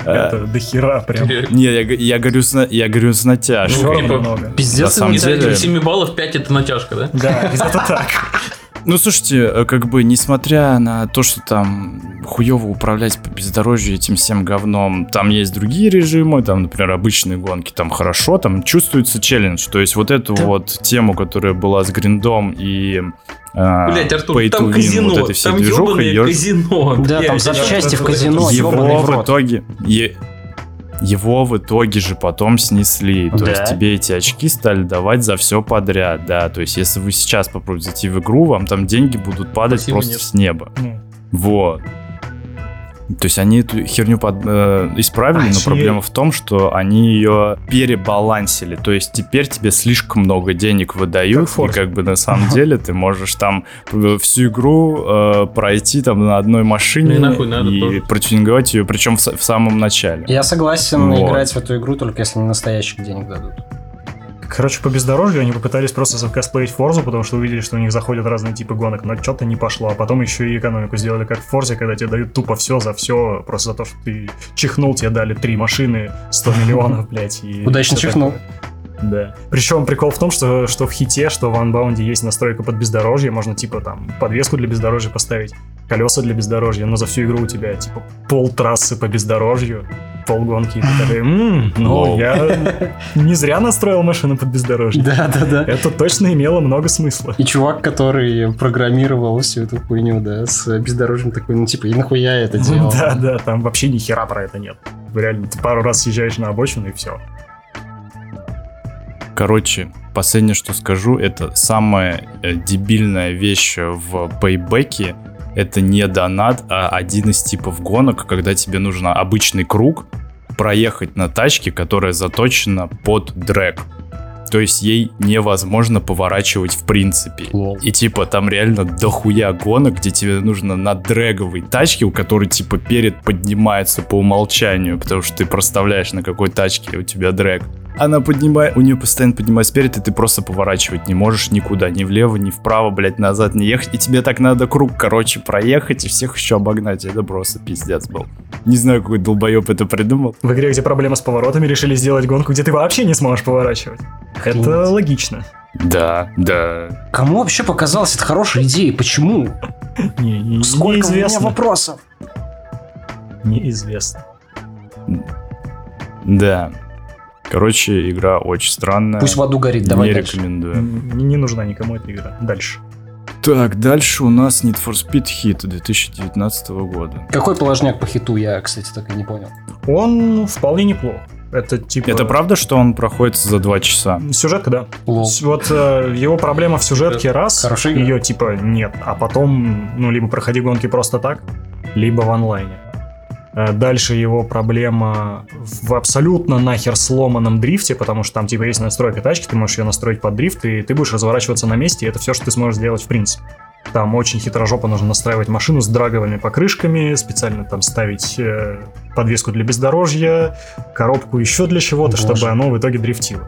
э, Это дохера прям. Не, я, говорю с, на- я говорю с натяжкой. Пиздец. На самом деле- этих 7 баллов 5 это натяжка, да? Да, где-то так. Ну, слушайте, э, как бы, несмотря на то, что там хуево управлять по бездорожью этим всем говном, там есть другие режимы, там, например, обычные гонки, там хорошо, там чувствуется челлендж. То есть вот эту вот тему, которая была с гриндом и э, Блять, Артур, pay там win, казино, вот этой всей там движухой, ебаное её- казино. Да, там блядь. запчасти в казино, его в итоге... е- его в итоге же потом снесли. То Да? есть тебе эти очки стали давать за все подряд, да. То есть если вы сейчас попробуете зайти в игру, вам там деньги будут падать Спасибо, просто нет. с неба. Ну, Вот. То есть они эту херню под- э, исправили, но Охереть. проблема в том, что они ее перебалансили. То есть теперь тебе слишком много денег выдают, Как и как бы на самом деле ты можешь там всю игру э, пройти там на одной машине Ну и нахуй надо и тоже. протюнинговать ее, причем в, в самом начале. Я согласен Вот. играть в эту игру, только если не настоящих денег дадут. Короче, по бездорожью они попытались просто закосплеить Форзу, потому что увидели, что у них заходят разные типы гонок, но что-то не пошло. А потом еще и экономику сделали как в Форзе, когда тебе дают тупо все за все, просто за то, что ты чихнул, тебе дали три машины, 100 миллионов, блядь. Удачно чихнул. такое. Да. Причем прикол в том, что, что в хите, что в Unbound есть настройка под бездорожье, можно типа там подвеску для бездорожья поставить, колеса для бездорожья, но за всю игру у тебя типа пол трассы по бездорожью, полгонки, и ты такой, «М, ну я не зря настроил машину под бездорожье. Да, да, да. Это точно имело много смысла. И чувак, который программировал всю эту хуйню, да, с бездорожьем такой, ну типа, и нахуя я это делал? Да, да, там вообще ни хера про это нет. Реально, ты пару раз съезжаешь на обочину и все. Короче, последнее, что скажу, это самая э, дебильная вещь в пейбеке. Это не донат, а один из типов гонок, когда тебе нужно обычный круг проехать на тачке, которая заточена под дрэк. То есть ей невозможно поворачивать в принципе. Лол. И типа там реально дохуя гонок, где тебе нужно на дрэговой тачке, у которой типа перед поднимается по умолчанию, потому что ты проставляешь на какой тачке у тебя дрэг. Она поднимает, у нее постоянно поднимается перед, и ты просто поворачивать не можешь никуда, ни влево, ни вправо, блядь, назад не ехать. И тебе так надо круг, короче, проехать и всех еще обогнать. Это просто пиздец был. Не знаю, какой долбоеб это придумал. В игре, где проблема с поворотами, решили сделать гонку, где ты вообще не сможешь поворачивать. Это Охренеть. логично. Да, да. Кому вообще показалось это хорошей идеей? Почему? Не, не- Сколько у меня неизвестно. вопросов? Неизвестно. Да. Короче, игра очень странная. Пусть в аду горит, давай не дальше. рекомендую. М, Не нужна никому эта игра. Дальше. Так, дальше у нас Need for Speed Hit 2019 года. Какой положняк по хиту, я, кстати, так и не понял. Он вполне неплох. Это типа... Это правда, что он проходит за два часа? Сюжетка, да. Лол. Вот э, его проблема в сюжетке раз, Хорошая игра. ее типа нет, а потом, ну, либо проходи гонки просто так, либо в онлайне. Э, Дальше его проблема в абсолютно нахер сломанном дрифте, потому что там типа есть настройка тачки, ты можешь ее настроить под дрифт, и ты будешь разворачиваться на месте, и это все, что ты сможешь сделать в принципе. Там очень хитрожопо нужно настраивать машину с драговыми покрышками, специально там ставить э, подвеску для бездорожья, коробку еще для чего-то, чтобы оно в итоге дрифтило.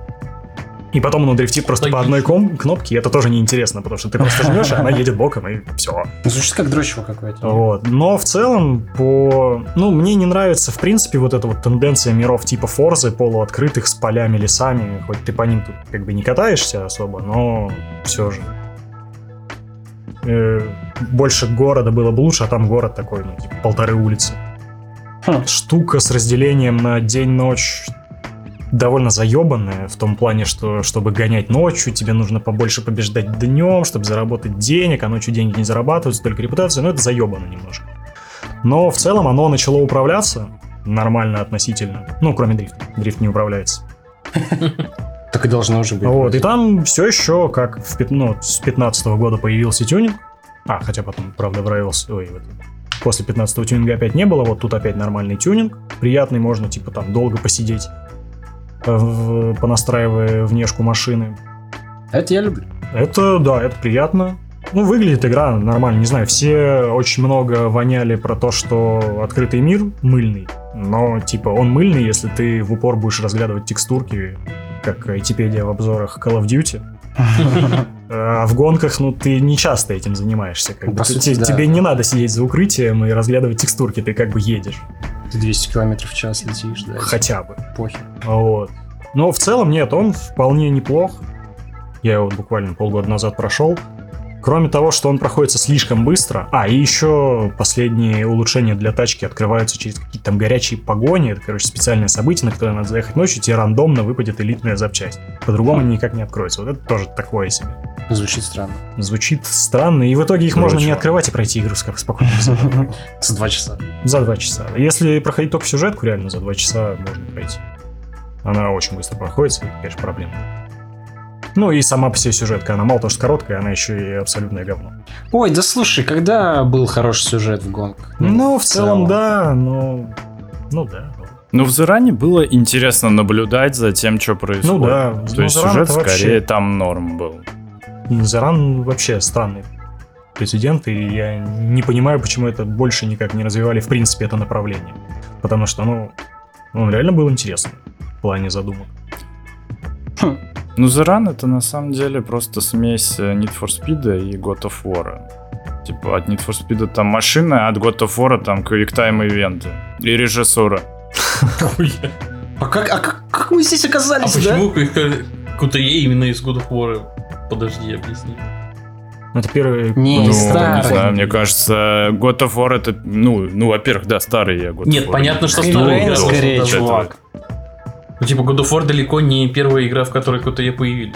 И потом оно дрифтит просто по одной ком- кнопке, и это тоже неинтересно, потому что ты просто жмешь, и она едет боком, и все. Звучит как дрочево какое-то. Вот. Но в целом, по... Ну, мне не нравится, в принципе, вот эта вот тенденция миров типа Форзы, полуоткрытых, с полями, лесами. Хоть ты по ним тут как бы не катаешься особо, но все же. Э, больше города было бы лучше, а там город такой, ну, типа полторы улицы. Хм. Штука с разделением на день-ночь довольно заебанная в том плане, что чтобы гонять ночью, тебе нужно побольше побеждать днем, чтобы заработать денег, а ночью деньги не зарабатываются, только репутация, но это заебано немножко. Но в целом оно начало управляться нормально относительно. Ну, кроме дрифта. Дрифт не управляется. Так и должно уже быть. Вот, и там все еще, как в, ну, с 15 года появился тюнинг. А, хотя потом, правда, в Rivals, ой, в этом, после 15 тюнинга опять не было, вот тут опять нормальный тюнинг. Приятный, можно, типа, там, долго посидеть, в- понастраивая внешку машины. Это я люблю. Это, да, это приятно. Ну, выглядит игра нормально, не знаю, все очень много воняли про то, что открытый мир мыльный, но, типа, он мыльный, если ты в упор будешь разглядывать текстурки, как Айтипедия в обзорах Call of Duty. А в гонках, ну, ты не часто этим занимаешься. Как Ну, бы. сути, да. Тебе не надо сидеть за укрытием и разглядывать текстурки, ты как бы едешь. Ты 200 километров в час летишь, да. Хотя бы. Похер. Вот. Но в целом нет, он вполне неплох. Я его буквально полгода назад прошел. Кроме того, что он проходится слишком быстро. А, и еще последние улучшения для тачки открываются через какие-то там горячие погони. Это, короче, специальное событие, на которое надо заехать ночью, тебе рандомно выпадет элитная запчасть. По-другому они никак не откроются. Вот это тоже такое себе. Звучит странно. Звучит странно, и в итоге их Короче. можно не открывать и пройти игру спокойно. За два часа. За два часа. Если проходить только сюжетку, реально за два часа можно пройти. Она очень быстро проходится, это, конечно, проблема. Ну и сама по себе сюжетка, она мало того, что короткая, она еще и абсолютное говно. Ой, да слушай, когда был хороший сюжет в гонках? Ну, в целом, да, но... Ну да. Ну, в Зеране было интересно наблюдать за тем, что происходит. Ну да. То ну, есть Заран сюжет вообще- скорее там норм был. Заран вообще странный прецедент, и я не понимаю, почему это больше никак не развивали в принципе это направление. Потому что, ну, он реально был интересный в плане задумок. Ну, The Run это на самом деле просто смесь э, Need for Speed и God of War. Типа от Need for Speed там машины, а от God of War там квиктайм ивенты. И режиссура. А как, а как, мы здесь А оказались, да? почему Кутае именно из God of War? Подожди, объясни. Это первый... Не, Ну, не не старый. знаю, мне кажется, God of War это, ну, ну, во-первых, да, старый я God of Нет, War. понятно, что игра. скорее, чувак. Ну, типа, God of War далеко не первая игра, в которой Кутае появились.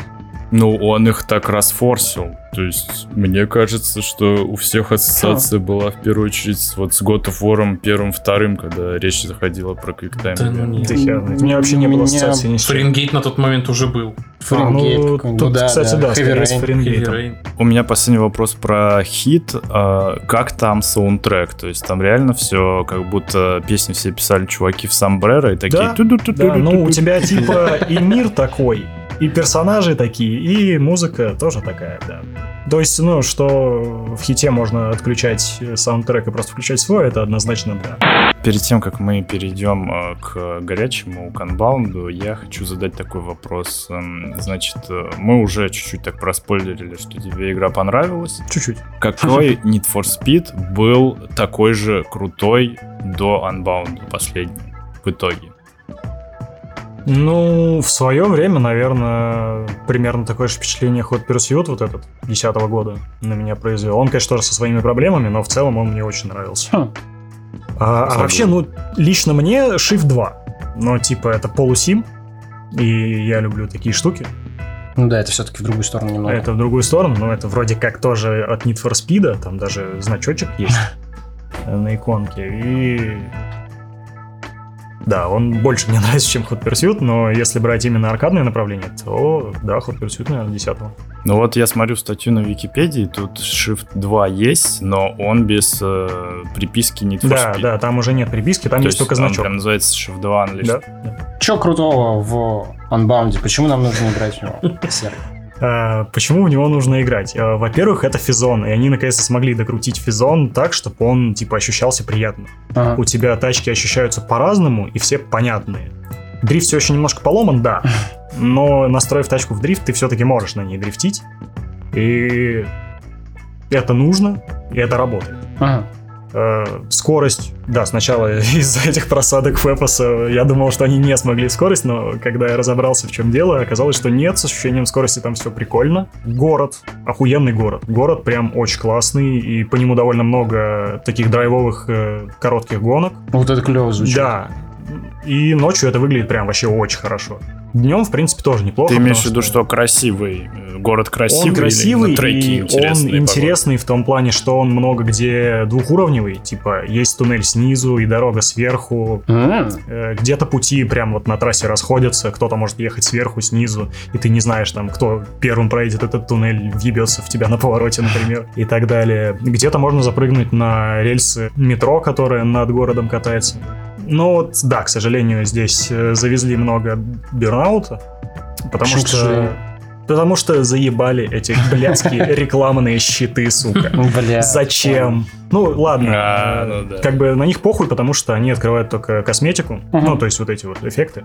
Ну, он их так расфорсил. То есть, мне кажется, что у всех ассоциация была в первую очередь вот с God of War первым, вторым, когда речь заходила про квиктайм. Да ну нет. Да хер. У меня вообще не было ассоциации ни. Фаренгейт на тот момент уже был. Фаренгейт А, ну, тут, да, кстати, да, Heavy скорее с. Фаренгейтом. У меня последний вопрос про хит. А, Как там саундтрек? То есть там реально все, как будто песни все писали чуваки в Сомбреро и такие... Да. Да, ну у тебя типа и мир такой, и персонажи такие, и музыка тоже такая, да. То есть, ну, что в хите можно отключать саундтрек и просто включать свой, это однозначно да. Перед тем, как мы перейдем э, к горячему канбаунду, я хочу задать такой вопрос. Эм, Значит, э, мы уже чуть-чуть так проспойлерили, что тебе игра понравилась. Чуть-чуть. Какой Need for Speed был такой же крутой до Unbound последний в итоге? Ну, в свое время, наверное, примерно такое же впечатление Hot Pursuit вот этот 10 года на меня произвел. Он, конечно, тоже со своими проблемами, но в целом он мне очень нравился. Хм. А, а вообще, ну, лично мне Shift 2. Но, типа, это полусим, и я люблю такие штуки. Ну да, это все-таки в другую сторону немного. Это в другую сторону, но это вроде как тоже от Need for Speed, там даже значочек есть на иконке. И да, он больше мне нравится, чем Hot Pursuit, но если брать именно аркадное направление, то да, Hot Pursuit, наверное, 10 Ну вот я смотрю статью на Википедии, тут Shift 2 есть, но он без э, приписки for Да, Speed. да, там уже нет приписки, там То есть только он значок. прям называется Shift 2 Unleashed. Да, да. Че крутого в Unbound? Почему нам нужно играть в него? А, Почему в него нужно играть? А, Во-первых, это физон, и они наконец-то смогли докрутить физон так, чтобы он типа ощущался приятно. Ага. у тебя тачки ощущаются по-разному, и все понятные. Дрифт все еще немножко поломан, да, но настроив тачку в дрифт, ты все-таки можешь на ней дрифтить. И это нужно, и это работает. Ага. Э, Скорость, да, сначала из-за этих просадок Фэпоса я думал, что они не смогли скорость, но когда я разобрался, в чем дело, оказалось, что нет, с ощущением скорости там все прикольно. Город, охуенный город. Город прям очень классный, и по нему довольно много таких драйвовых э, коротких гонок. Вот это клево звучит. Да. И ночью это выглядит прям вообще очень хорошо. Днем, в принципе, тоже неплохо. Ты имеешь в виду, что красивый, э, город красивый, он красивый, или треки и интересные? он интересный в том плане, что он много где двухуровневый. Типа, есть туннель снизу и дорога сверху. Э, Где-то пути прям вот на трассе расходятся. Кто-то может ехать сверху, снизу. И ты не знаешь, там, кто первым проедет этот туннель, въебется в тебя на повороте, например. И так далее. Где-то можно запрыгнуть на рельсы метро, которое над городом катается. Но вот, да, к сожалению, здесь э, завезли много Burnout'а. Потому Почему, что... Потому что заебали эти блядские рекламные щиты, сука. Бля. Зачем? Ну, ладно. А, ну да. Как бы на них похуй, потому что они открывают только косметику. Ну, то есть вот эти вот эффекты.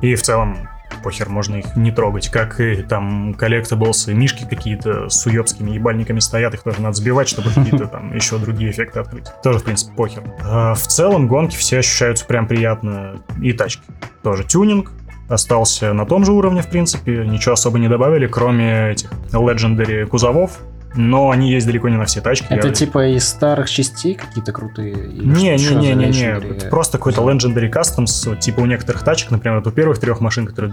И в целом похер, можно их не трогать. Как и там collectables, мишки какие-то с уебскими ебальниками стоят, их тоже надо сбивать, чтобы какие-то там еще другие эффекты открыть. Тоже, в принципе, похер. А в целом гонки все ощущаются прям приятно. И тачки. Тоже тюнинг. Остался на том же уровне, в принципе. Ничего особо не добавили, кроме этих Legendary кузовов. Но они есть далеко не на все тачки. Это Я- типа из старых частей какие-то крутые? Или не, просто какой-то Legendary Customs, вот, типа у некоторых тачек, например, вот у первых трех машин, которые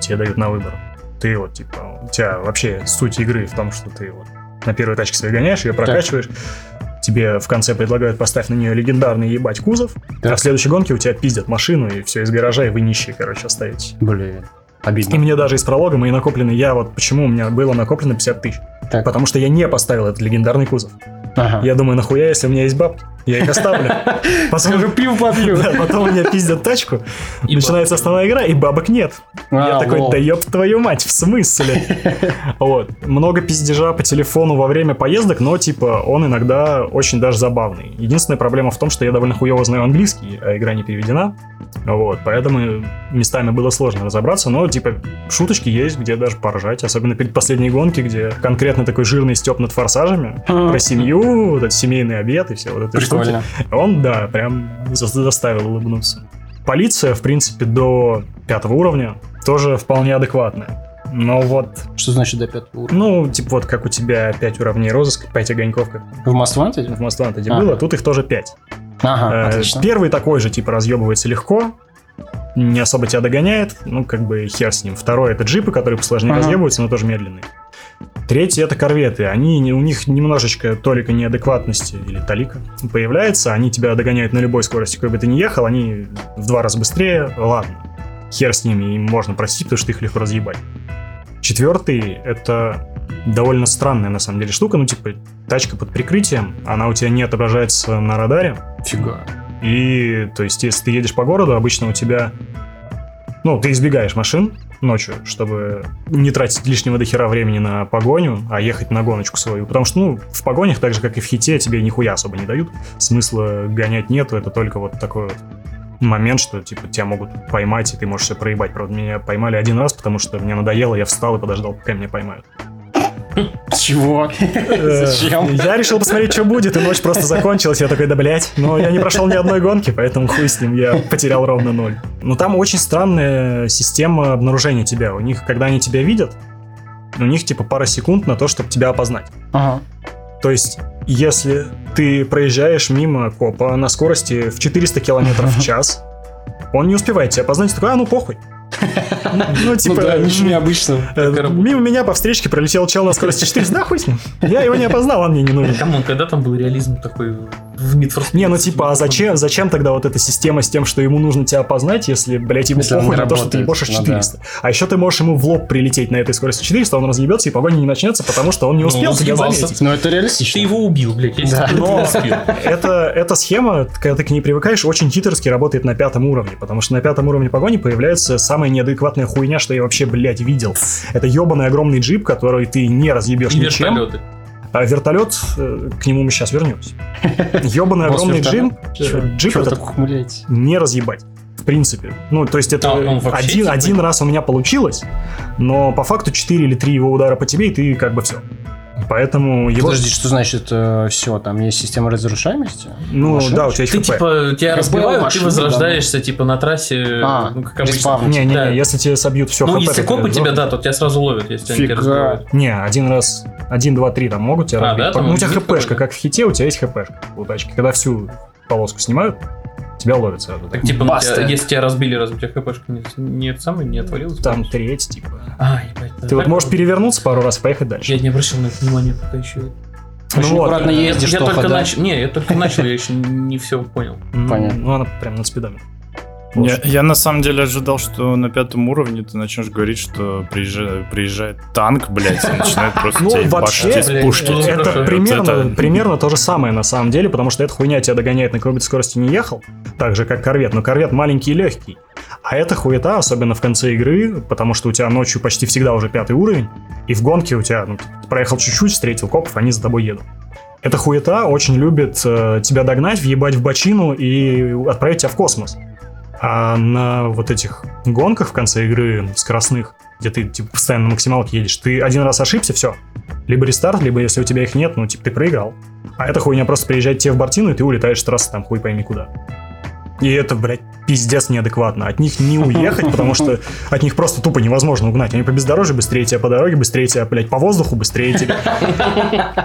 тебе дают на выбор. Ты вот, типа, у тебя вообще суть игры в том, что ты вот на первой тачке своей гоняешь, ее прокачиваешь, тебе в конце предлагают поставить на нее легендарный ебать кузов, а Так. в следующей гонке у тебя пиздят машину, и все из гаража, и вы нищие, короче, остаетесь. Блин, И обидно. мне даже из пролога мои накопленные, я вот почему у меня было накоплено 50 тысяч. Так. Потому что я не поставил этот легендарный кузов. Ага. Я думаю, нахуя, если у меня есть бабки, я их оставлю. Потом, Скажу, пиво попью. Да, потом у меня пиздят тачку, И начинается основная игра, и бабок нет. Я А, такой, лол. да ёб твою мать, в смысле? Вот. Много пиздежа по телефону во время поездок, но, типа, он иногда очень даже забавный. Единственная проблема в том, что я довольно хуево знаю английский, а игра не переведена. Вот, поэтому местами было сложно разобраться, но, типа, шуточки есть, где даже поржать, особенно перед последней гонки, где конкретно такой жирный степ над форсажами, про семью, вот этот семейный обед и все вот это штуки. Прикольно. Он, да, прям за- заставил улыбнуться. Полиция, в принципе, до пятого уровня тоже вполне адекватная. Но вот, Что значит до пятого уровня? ну, типа вот как у тебя 5 уровней розыска, 5 огоньков, как В Wanted? в Most Wanted А. было, тут их тоже 5. Ага, отлично. Первый такой же, типа, разъебывается легко, не особо тебя догоняет, ну, как бы хер с ним. Второй это джипы, которые посложнее Ага. разъебываются, но тоже медленные. Третий это корветы. Они, у них немножечко толика неадекватности или толика появляется. Они тебя догоняют на любой скорости, какой бы ты ни ехал. Они в два раза быстрее. Ладно, хер с ними, им можно простить, потому что их легко разъебать. Четвертый это довольно странная на самом деле штука. Ну, типа, тачка под прикрытием, она у тебя не отображается на радаре. Фига. И, то есть, если ты едешь по городу, обычно у тебя... Ну, ты избегаешь машин ночью, чтобы не тратить лишнего дохера времени на погоню, а ехать на гоночку свою. Потому что, ну, в погонях, так же, как и в хите, тебе нихуя особо не дают. Смысла гонять нету, это только вот такой вот момент, что, типа, тебя могут поймать, и ты можешь все проебать. Правда, меня поймали один раз, потому что мне надоело, я встал и подождал, пока меня поймают. Чего? Э, Зачем? Я решил посмотреть, что будет, и ночь просто закончилась. Я такой, да блять. Но я не прошел ни одной гонки, поэтому хуй с ним, я потерял ровно ноль. Но там очень странная система обнаружения тебя. У них, когда они тебя видят, у них типа пара секунд на то, чтобы тебя опознать. Ага. То есть, если ты проезжаешь мимо копа на скорости в 400 километров в час, он не успевает тебя опознать, такой, а ну похуй. Ну, Ну типа, да, ничего необычного. э, мимо меня по встречке пролетел чел на скорости 400, да хуй с ним. Я его не опознал, он мне не нужен. Come on, когда там был реализм такой в Need for Speed? Не, ну типа, а зачем, зачем тогда вот эта система с тем, что ему нужно тебя опознать, если, блядь, ему Если похуй на то, что ты ебошишь ну 400. А еще ты можешь ему в лоб прилететь на этой скорости 400, он разъебется и погоня не начнется, потому что он не Ну, успел он тебя заметить. Ну это Ты реалистично. его убил, блядь, если Да. ты не Но- успел. Это, эта схема, когда ты к ней привыкаешь, очень хитрски работает на пятом уровне, потому что на пятом уровне погони появляется самая неадекватная хуйня, что я вообще, блядь, видел. Это ебаный огромный джип, который ты не разъебешь И ничем. вертолеты. А вертолет, э, к нему мы сейчас вернемся. Ебаный огромный джип, Чё- джип этот не разъебать. В принципе. Ну, то есть это А один, типа- один раз у меня получилось, но по факту 4 или 3 его удара по тебе, и ты как бы все. Поэтому его... Подожди, что значит все? Там есть система разрушаемости? Ну, машина? да, у тебя есть Ты хп. типа, тебя разбивают, ты машины, возрождаешься типа на трассе, А, ну как обычно. Не, не, Да. не, если тебе собьют все Ну, хп... если то копы ты тебя, да, то тебя сразу ловят, если они тебя Фига. разбивают. Не, один раз, один, два, три там могут тебя А, разбить. да, там ну, у тебя хпшка, как в хите, у тебя есть хпшка у тачки. Когда всю полоску снимают, тебя ловят сразу. Так типа, ну, Баста. тебя- если тебя разбили, разве у тебя хпшка не, не самое, не отвалилась? Там треть, типа. А, ебать. Ты вот можешь перевернуться пару раз и поехать дальше. Я не обращал на это внимания пока еще. Очень Ну вот, аккуратно Я, ездишь, я Тоха, только да? начал. Не, я только начал, я еще не все понял. Понятно. Ну, она прям над спидами. Я, я на самом деле ожидал, что на пятом уровне ты начнешь говорить, что приезжает, приезжает танк, блядь, и начинает просто Ну, тебя вообще, из блядь, пушки. Это примерно, это- примерно то же самое на самом деле, потому что эта хуйня тебя догоняет на какой бы скорости не ехал, так же как корвет, но корвет маленький и легкий. А это хуета, особенно в конце игры, потому что у тебя ночью почти всегда уже пятый уровень, и в гонке у тебя, ну, проехал чуть-чуть, встретил копов, они за тобой едут. Эта хуета очень любит э, тебя догнать, въебать в бочину и отправить тебя в космос. А на вот этих гонках в конце игры скоростных, где ты типа, постоянно на максималке едешь, ты один раз ошибся, все. Либо рестарт, либо если у тебя их нет, ну, типа, ты проиграл. А эта хуйня просто приезжает тебе в бортину, и ты улетаешь с трассы там хуй пойми куда. И это, блядь, пиздец неадекватно. От них не уехать, потому что от них просто тупо невозможно угнать. Они по бездорожью быстрее тебя по дороге, быстрее тебя, блядь, по воздуху быстрее тебя.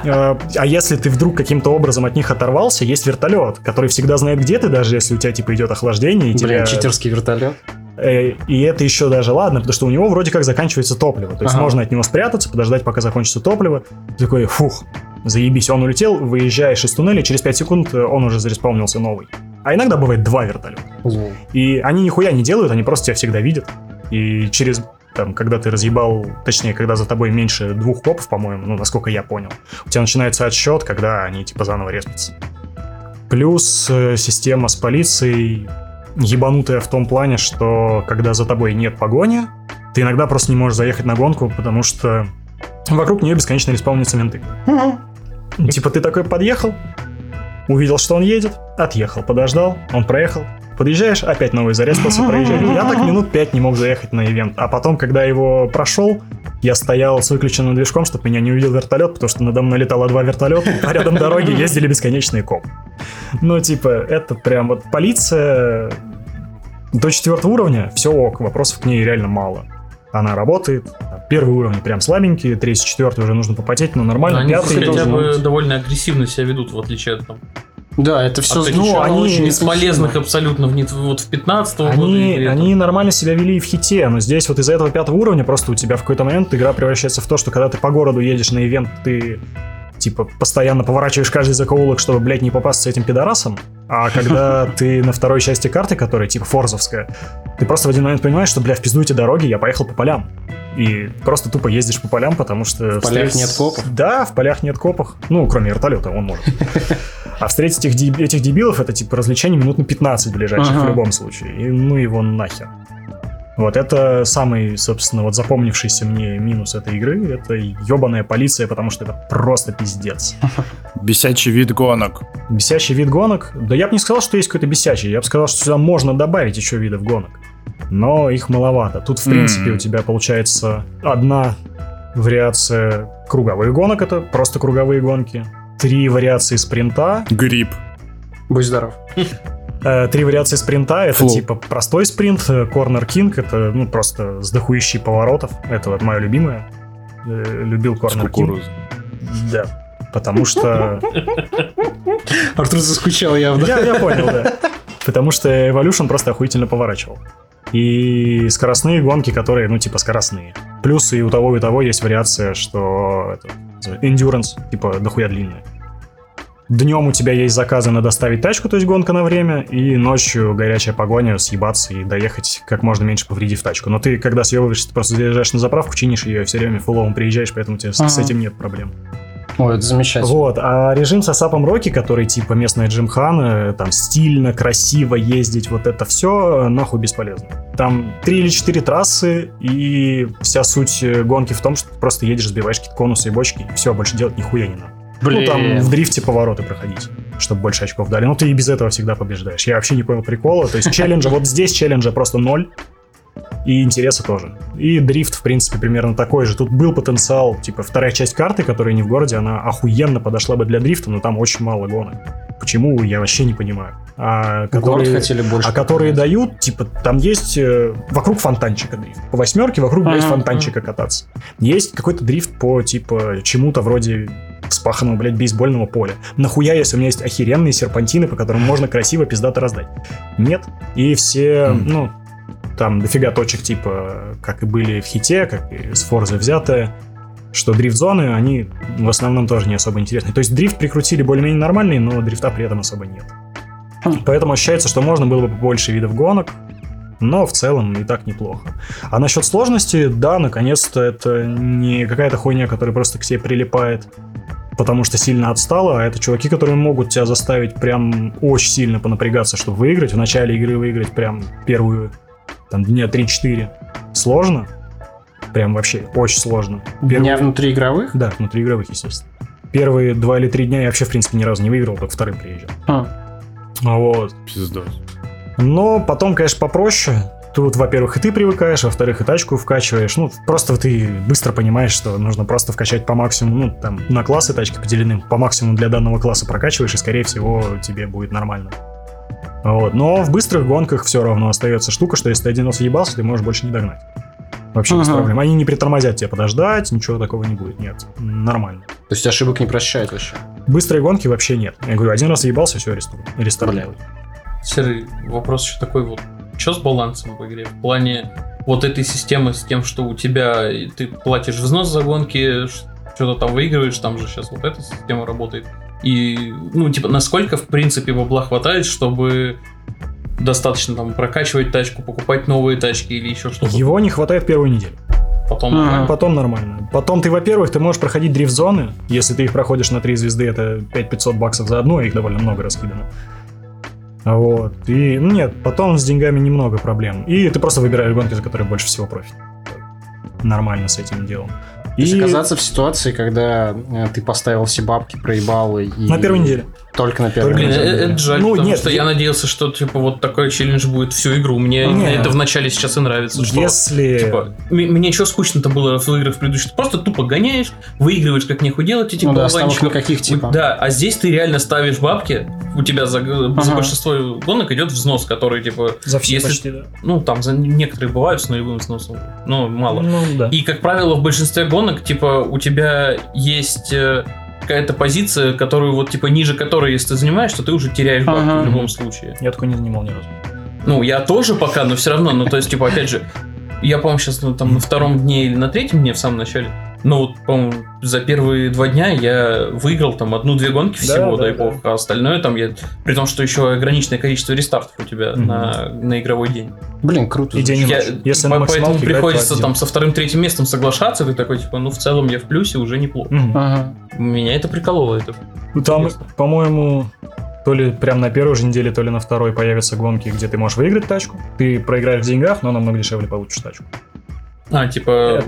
Э, А если ты вдруг каким-то образом от них оторвался, есть вертолет, который всегда знает, где ты, даже если у тебя, типа, идет охлаждение, и тебя... Блин, читерский вертолет. Э, И это еще даже ладно, потому что у него вроде как заканчивается топливо. То есть Ага. можно от него спрятаться, подождать, пока закончится топливо. Ты такой, фух, заебись, он улетел, выезжаешь из туннеля, через 5 секунд э, он уже зареспаунился новый. А иногда бывает два вертолета. И они нихуя не делают, они просто тебя всегда видят. И через там, когда ты разъебал, точнее, когда за тобой меньше двух копов, по-моему, ну, насколько я понял, у тебя начинается отсчет, когда они, типа, заново респятся. Плюс э, система с полицией ебанутая в том плане, что когда за тобой нет погони, ты иногда просто не можешь заехать на гонку, потому что вокруг нее бесконечно респаунятся менты. Типа ты такой подъехал, увидел, что он едет, отъехал, подождал, он проехал, подъезжаешь, опять новый зарезался, проезжаешь. Я так минут пять не мог заехать на ивент. А потом, когда его прошел, я стоял с выключенным движком, чтобы меня не увидел вертолет, потому что надо мной летало два вертолета, а рядом дороги ездили бесконечные коп. Ну, типа, это прям вот полиция до четвертого уровня, все ок, вопросов к ней реально мало. Она работает, первый уровень прям слабенький, третий, четвертый уже нужно попотеть, но нормально, Они пятый хотя должен бы быть. довольно агрессивно себя ведут, в отличие от там, Да, это все ну, они очень бесполезных абсолютно в, вот в 15 году. Они, там. они нормально себя вели и в хите, но здесь вот из-за этого пятого уровня просто у тебя в какой-то момент игра превращается в то, что когда ты по городу едешь на ивент, ты типа постоянно поворачиваешь каждый закоулок, чтобы, блядь, не попасться этим пидорасом, а когда ты на второй части карты, которая типа форзовская, ты просто в один момент понимаешь, что, бля, в пизду эти дороги, я поехал по полям. И просто тупо ездишь по полям, потому что... В полях встретить- нет копов? Да, в полях нет копов. Ну, кроме вертолета, он может. А встретить этих, деб- этих дебилов это типа развлечение минут на 15 ближайших в любом случае. И ну его нахер. Вот это самый, собственно, вот запомнившийся мне минус этой игры. Это ебаная полиция, потому что это просто пиздец. Бесячий вид гонок. Бесячий вид гонок. Да я бы не сказал, что есть какой-то бесячий. Я бы сказал, что сюда можно добавить еще видов гонок. Но их маловато. Тут, в принципе, у тебя получается одна вариация круговых гонок. Это просто круговые гонки. Три вариации спринта. Гриб. Будь здоров. Э, Три вариации спринта это Фу. типа простой спринт, корнер кинг это ну просто с дохуищей поворотов. Это вот мое любимое. Э, Любил кинг. кукурузой. Да. Потому что... Артур заскучал явно. Я, я понял, да. Потому что Evolution просто охуительно поворачивал. И скоростные гонки, которые, ну, типа, скоростные. Плюс и у того, и у того есть вариация, что это, endurance, типа, дохуя длинная. Днем у тебя есть заказы на доставить тачку, то есть гонка на время, и ночью горячая погоня, съебаться и доехать как можно меньше повредив тачку. Но ты, когда съебываешься, ты просто заезжаешь на заправку, чинишь ее, и все время фуловым приезжаешь, поэтому у тебя с- с Ага. этим нет проблем. Ой, это замечательно. Вот, а режим со Сапом Рокки, который типа местная джимхана, там стильно, красиво ездить, вот это все нахуй бесполезно. Там три или четыре трассы, и вся суть э, гонки в том, что ты просто едешь, сбиваешь какие-то конусы и бочки, и все, больше делать нихуя не надо. Ну, там в дрифте повороты проходить, чтобы больше очков дали. Ну, ты и без этого всегда побеждаешь. Я вообще не понял прикола. То есть челленджа, вот здесь челленджа просто ноль. И интереса тоже. И дрифт, в принципе, примерно такой же. Тут был потенциал, типа, вторая часть карты, которая не в городе, она охуенно подошла бы для дрифта, но там очень мало гонок. Почему, я вообще не понимаю. А В город которые, хотели больше. а которые показать. дают, типа, там есть э, вокруг фонтанчика дрифт. По восьмерке вокруг, блядь, Ага, фонтанчика кататься. Есть какой-то дрифт по, типа, чему-то вроде вспаханного, блядь, бейсбольного поля. Нахуя, если у меня есть охеренные серпантины, по которым можно красиво пиздато раздать? Нет. И все, ну, там дофига точек, типа, как и были в хите, как и с Форзы взятые, что дрифт-зоны, они в основном тоже не особо интересны. То есть дрифт прикрутили более-менее нормальный, но дрифта при этом особо нет. Хм. Поэтому ощущается, что можно было бы больше видов гонок, но в целом и так неплохо. А насчет сложности, да, наконец-то это не какая-то хуйня, которая просто к тебе прилипает, потому что сильно отстала, а это чуваки, которые могут тебя заставить прям очень сильно понапрягаться, чтобы выиграть. В начале игры выиграть прям первую, там, дня 3-4. Сложно. Прям вообще очень сложно. Дня внутри игровых? Да, внутриигровых, естественно. Первые два или три дня я вообще, в принципе, ни разу не выиграл, только вторым приезжал. А, Вот. Пиздос. Но потом, конечно, попроще. Тут, во-первых, и ты привыкаешь, во-вторых, и тачку вкачиваешь. Ну, просто ты быстро понимаешь, что нужно просто вкачать по максимуму. Ну, там, на классы тачки поделены. По максимуму для данного класса прокачиваешь, и, скорее всего, тебе будет нормально. Вот. Но в быстрых гонках все равно остается штука, что если ты один раз въебался, ты можешь больше не догнать. Вообще без Ага. проблем. Они не притормозят тебя подождать, ничего такого не будет. Нет, нормально. То есть ошибок не прощают вообще. Быстрые гонки вообще нет. Я говорю, один раз въебался, все, Бля. делай. Серый, вопрос еще такой вот. Что с балансом в игре? В плане вот этой системы с тем, что у тебя ты платишь взнос за гонки, что-то там выигрываешь, там же сейчас вот эта система работает. И, ну, типа, насколько, в принципе, бабла хватает, чтобы достаточно там прокачивать тачку, покупать новые тачки или еще что-то. Его не хватает первую неделю. Потом нормально. Потом нормально. Потом ты, во-первых, ты можешь проходить дрифт-зоны. Если ты их проходишь на 3 звезды, это 5500 баксов за одну, а их довольно много раскидано. Вот. И, ну нет, потом с деньгами немного проблем. И ты просто выбираешь гонки, за которые больше всего профит. Нормально с этим делом. То есть оказаться в ситуации, когда э, ты поставил все бабки, проебал и... На первой неделе. Только на первой Блин, на э, неделе. это жаль, Ну, потому нет, что я- я надеялся, что типа вот такой челлендж будет всю игру. Мне Не. это вначале сейчас и нравится. Что, Если... Типа, мне что скучно-то было в играх предыдущих? Ты просто тупо гоняешь, выигрываешь, как нехуй делать этих Ну да, никаких типа. Да, а здесь ты реально ставишь бабки, у тебя за, за Ага. большинство гонок идет взнос, который типа, За все если- почти, да. ну там за некоторые бывают с нулевым взносом, но мало. Ну, да. И, как правило, в большинстве гонок, типа, у тебя есть э, какая-то позиция, которую вот, типа, ниже которой, если ты занимаешь, то ты уже теряешь бабки Ага. в любом случае. Я такой не занимал ни разу. Ну, я тоже пока, но все равно, ну, то есть, типа, опять же, я, по-моему, сейчас ну, там на втором дне или на третьем дне в самом начале, ну, вот, по-моему, за первые два дня я выиграл там одну-две гонки Да, всего, да, дай бог, а остальное там я... При том, что еще ограниченное количество рестартов у тебя Мгм. на, на игровой день. Блин, круто. И день и Я-. Если по- поэтому приходится там со вторым-третьим местом соглашаться, ты такой, типа, ну, в целом я в плюсе, уже неплохо. Мгм. Ага. Меня это прикололо, это Ну, Там, Интересно. по-моему, то ли прям на первой же неделе, то ли на второй появятся гонки, где ты можешь выиграть тачку. Ты проиграешь в деньгах, но намного дешевле получишь тачку. А, типа,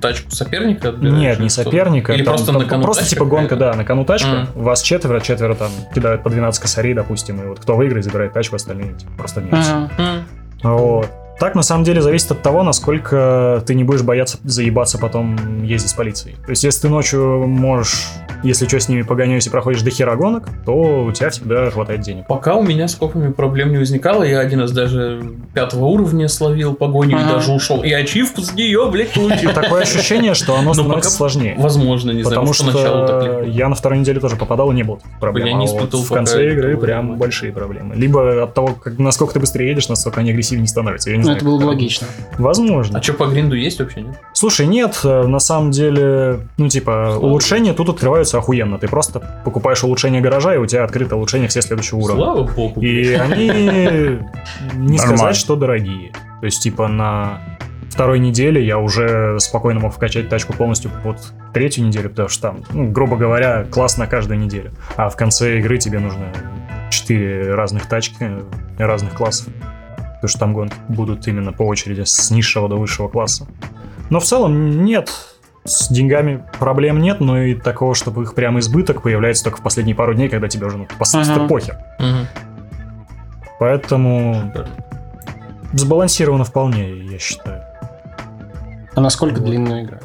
тачку соперника? отбираешь Нет, не соперника. Или там- просто там на кону Просто тачка типа гонка, да, на кону тачка. М. Вас четверо, четверо там кидают по 12 косарей, допустим, и вот кто выиграет, забирает тачку, остальные типа, просто вместе. Ага. М. Вот. Так, на самом деле, зависит от того, насколько ты не будешь бояться заебаться потом ездить с полицией. То есть, если ты ночью можешь, если что, с ними погоняешь и проходишь до хера гонок, то у тебя всегда хватает денег. Пока у меня с копами проблем не возникало, я один раз даже пятого уровня словил погоню и Ага. даже ушел. И ачивку с нее, блядь, получил. Такое ощущение, что оно Ну, становится сложнее. Возможно, не знаю, Потому что я на второй неделе тоже попадал, и не было проблем. Я не а вот испытывал в конце игры прям большие проблемы. Либо от того, насколько ты быстрее едешь, насколько они агрессивнее становятся. Я не Ну, это было бы логично. Возможно. А что по гринду есть вообще, нет? Слушай, нет, э, на самом деле, ну, типа, улучшения тут открываются охуенно. Ты просто покупаешь улучшение гаража, и у тебя открыто улучшение все следующего уровня. Слава богу. И они, не сказать, что дорогие. То есть, типа, на второй неделе я уже спокойно мог вкачать тачку полностью под третью неделю, потому что там, ну, грубо говоря, класс на каждую неделю. А в конце игры тебе нужно четыре разных тачки, разных классов. Потому что там гонки будут именно по очереди с низшего до высшего класса. Но в целом нет. С деньгами проблем нет, но и такого, чтобы их прям избыток появляется только в последние пару дней, когда тебе уже ну, по сути Ага. похер. Мгм. Поэтому сбалансировано вполне, я считаю. А насколько Вот. длинная игра?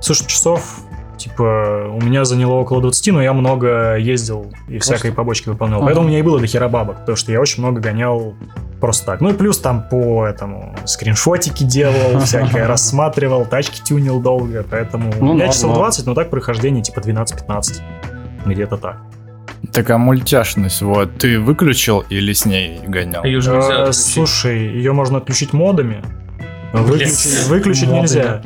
Слушай, часов, типа, у меня заняло около 20, но я много ездил и всякой побочки выполнял. Ага. Поэтому у меня и было до хера бабок, потому что я очень много гонял просто так. Ну и плюс там по этому скриншотики делал, всякое рассматривал, тачки тюнил долго, поэтому Ну, у меня часов норм. 20, но так прохождение типа 12-15. Где-то так. Так а мультяшность, вот, ты выключил или с ней гонял? А её же нельзя отключить. Слушай, ее можно отключить модами. Выключить, выключить Моды, нельзя.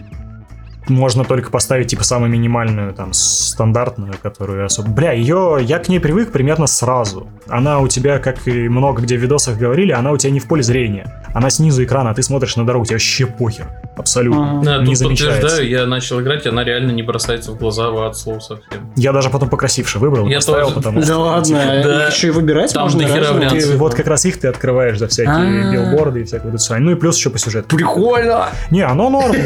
Можно только поставить, типа, самую минимальную, там, стандартную, которую особо... Бля, ее... Я к ней привык примерно сразу. Она у тебя, как и много где в видосах говорили, она у тебя не в поле зрения. Она снизу экрана, а ты смотришь на дорогу, тебе вообще похер. Абсолютно. Да, не тут замечается. подтверждаю, я начал играть, и она реально не бросается в глаза в от слов совсем. Я даже потом покрасивше выбрал, Я поставил, тоже. потому Да что... ладно, да. еще и выбирать Там можно вариантов. ты- вот как раз их ты открываешь за всякие А. билборды и это всё. Ну и плюс еще по сюжету. Прикольно! Не, оно норм.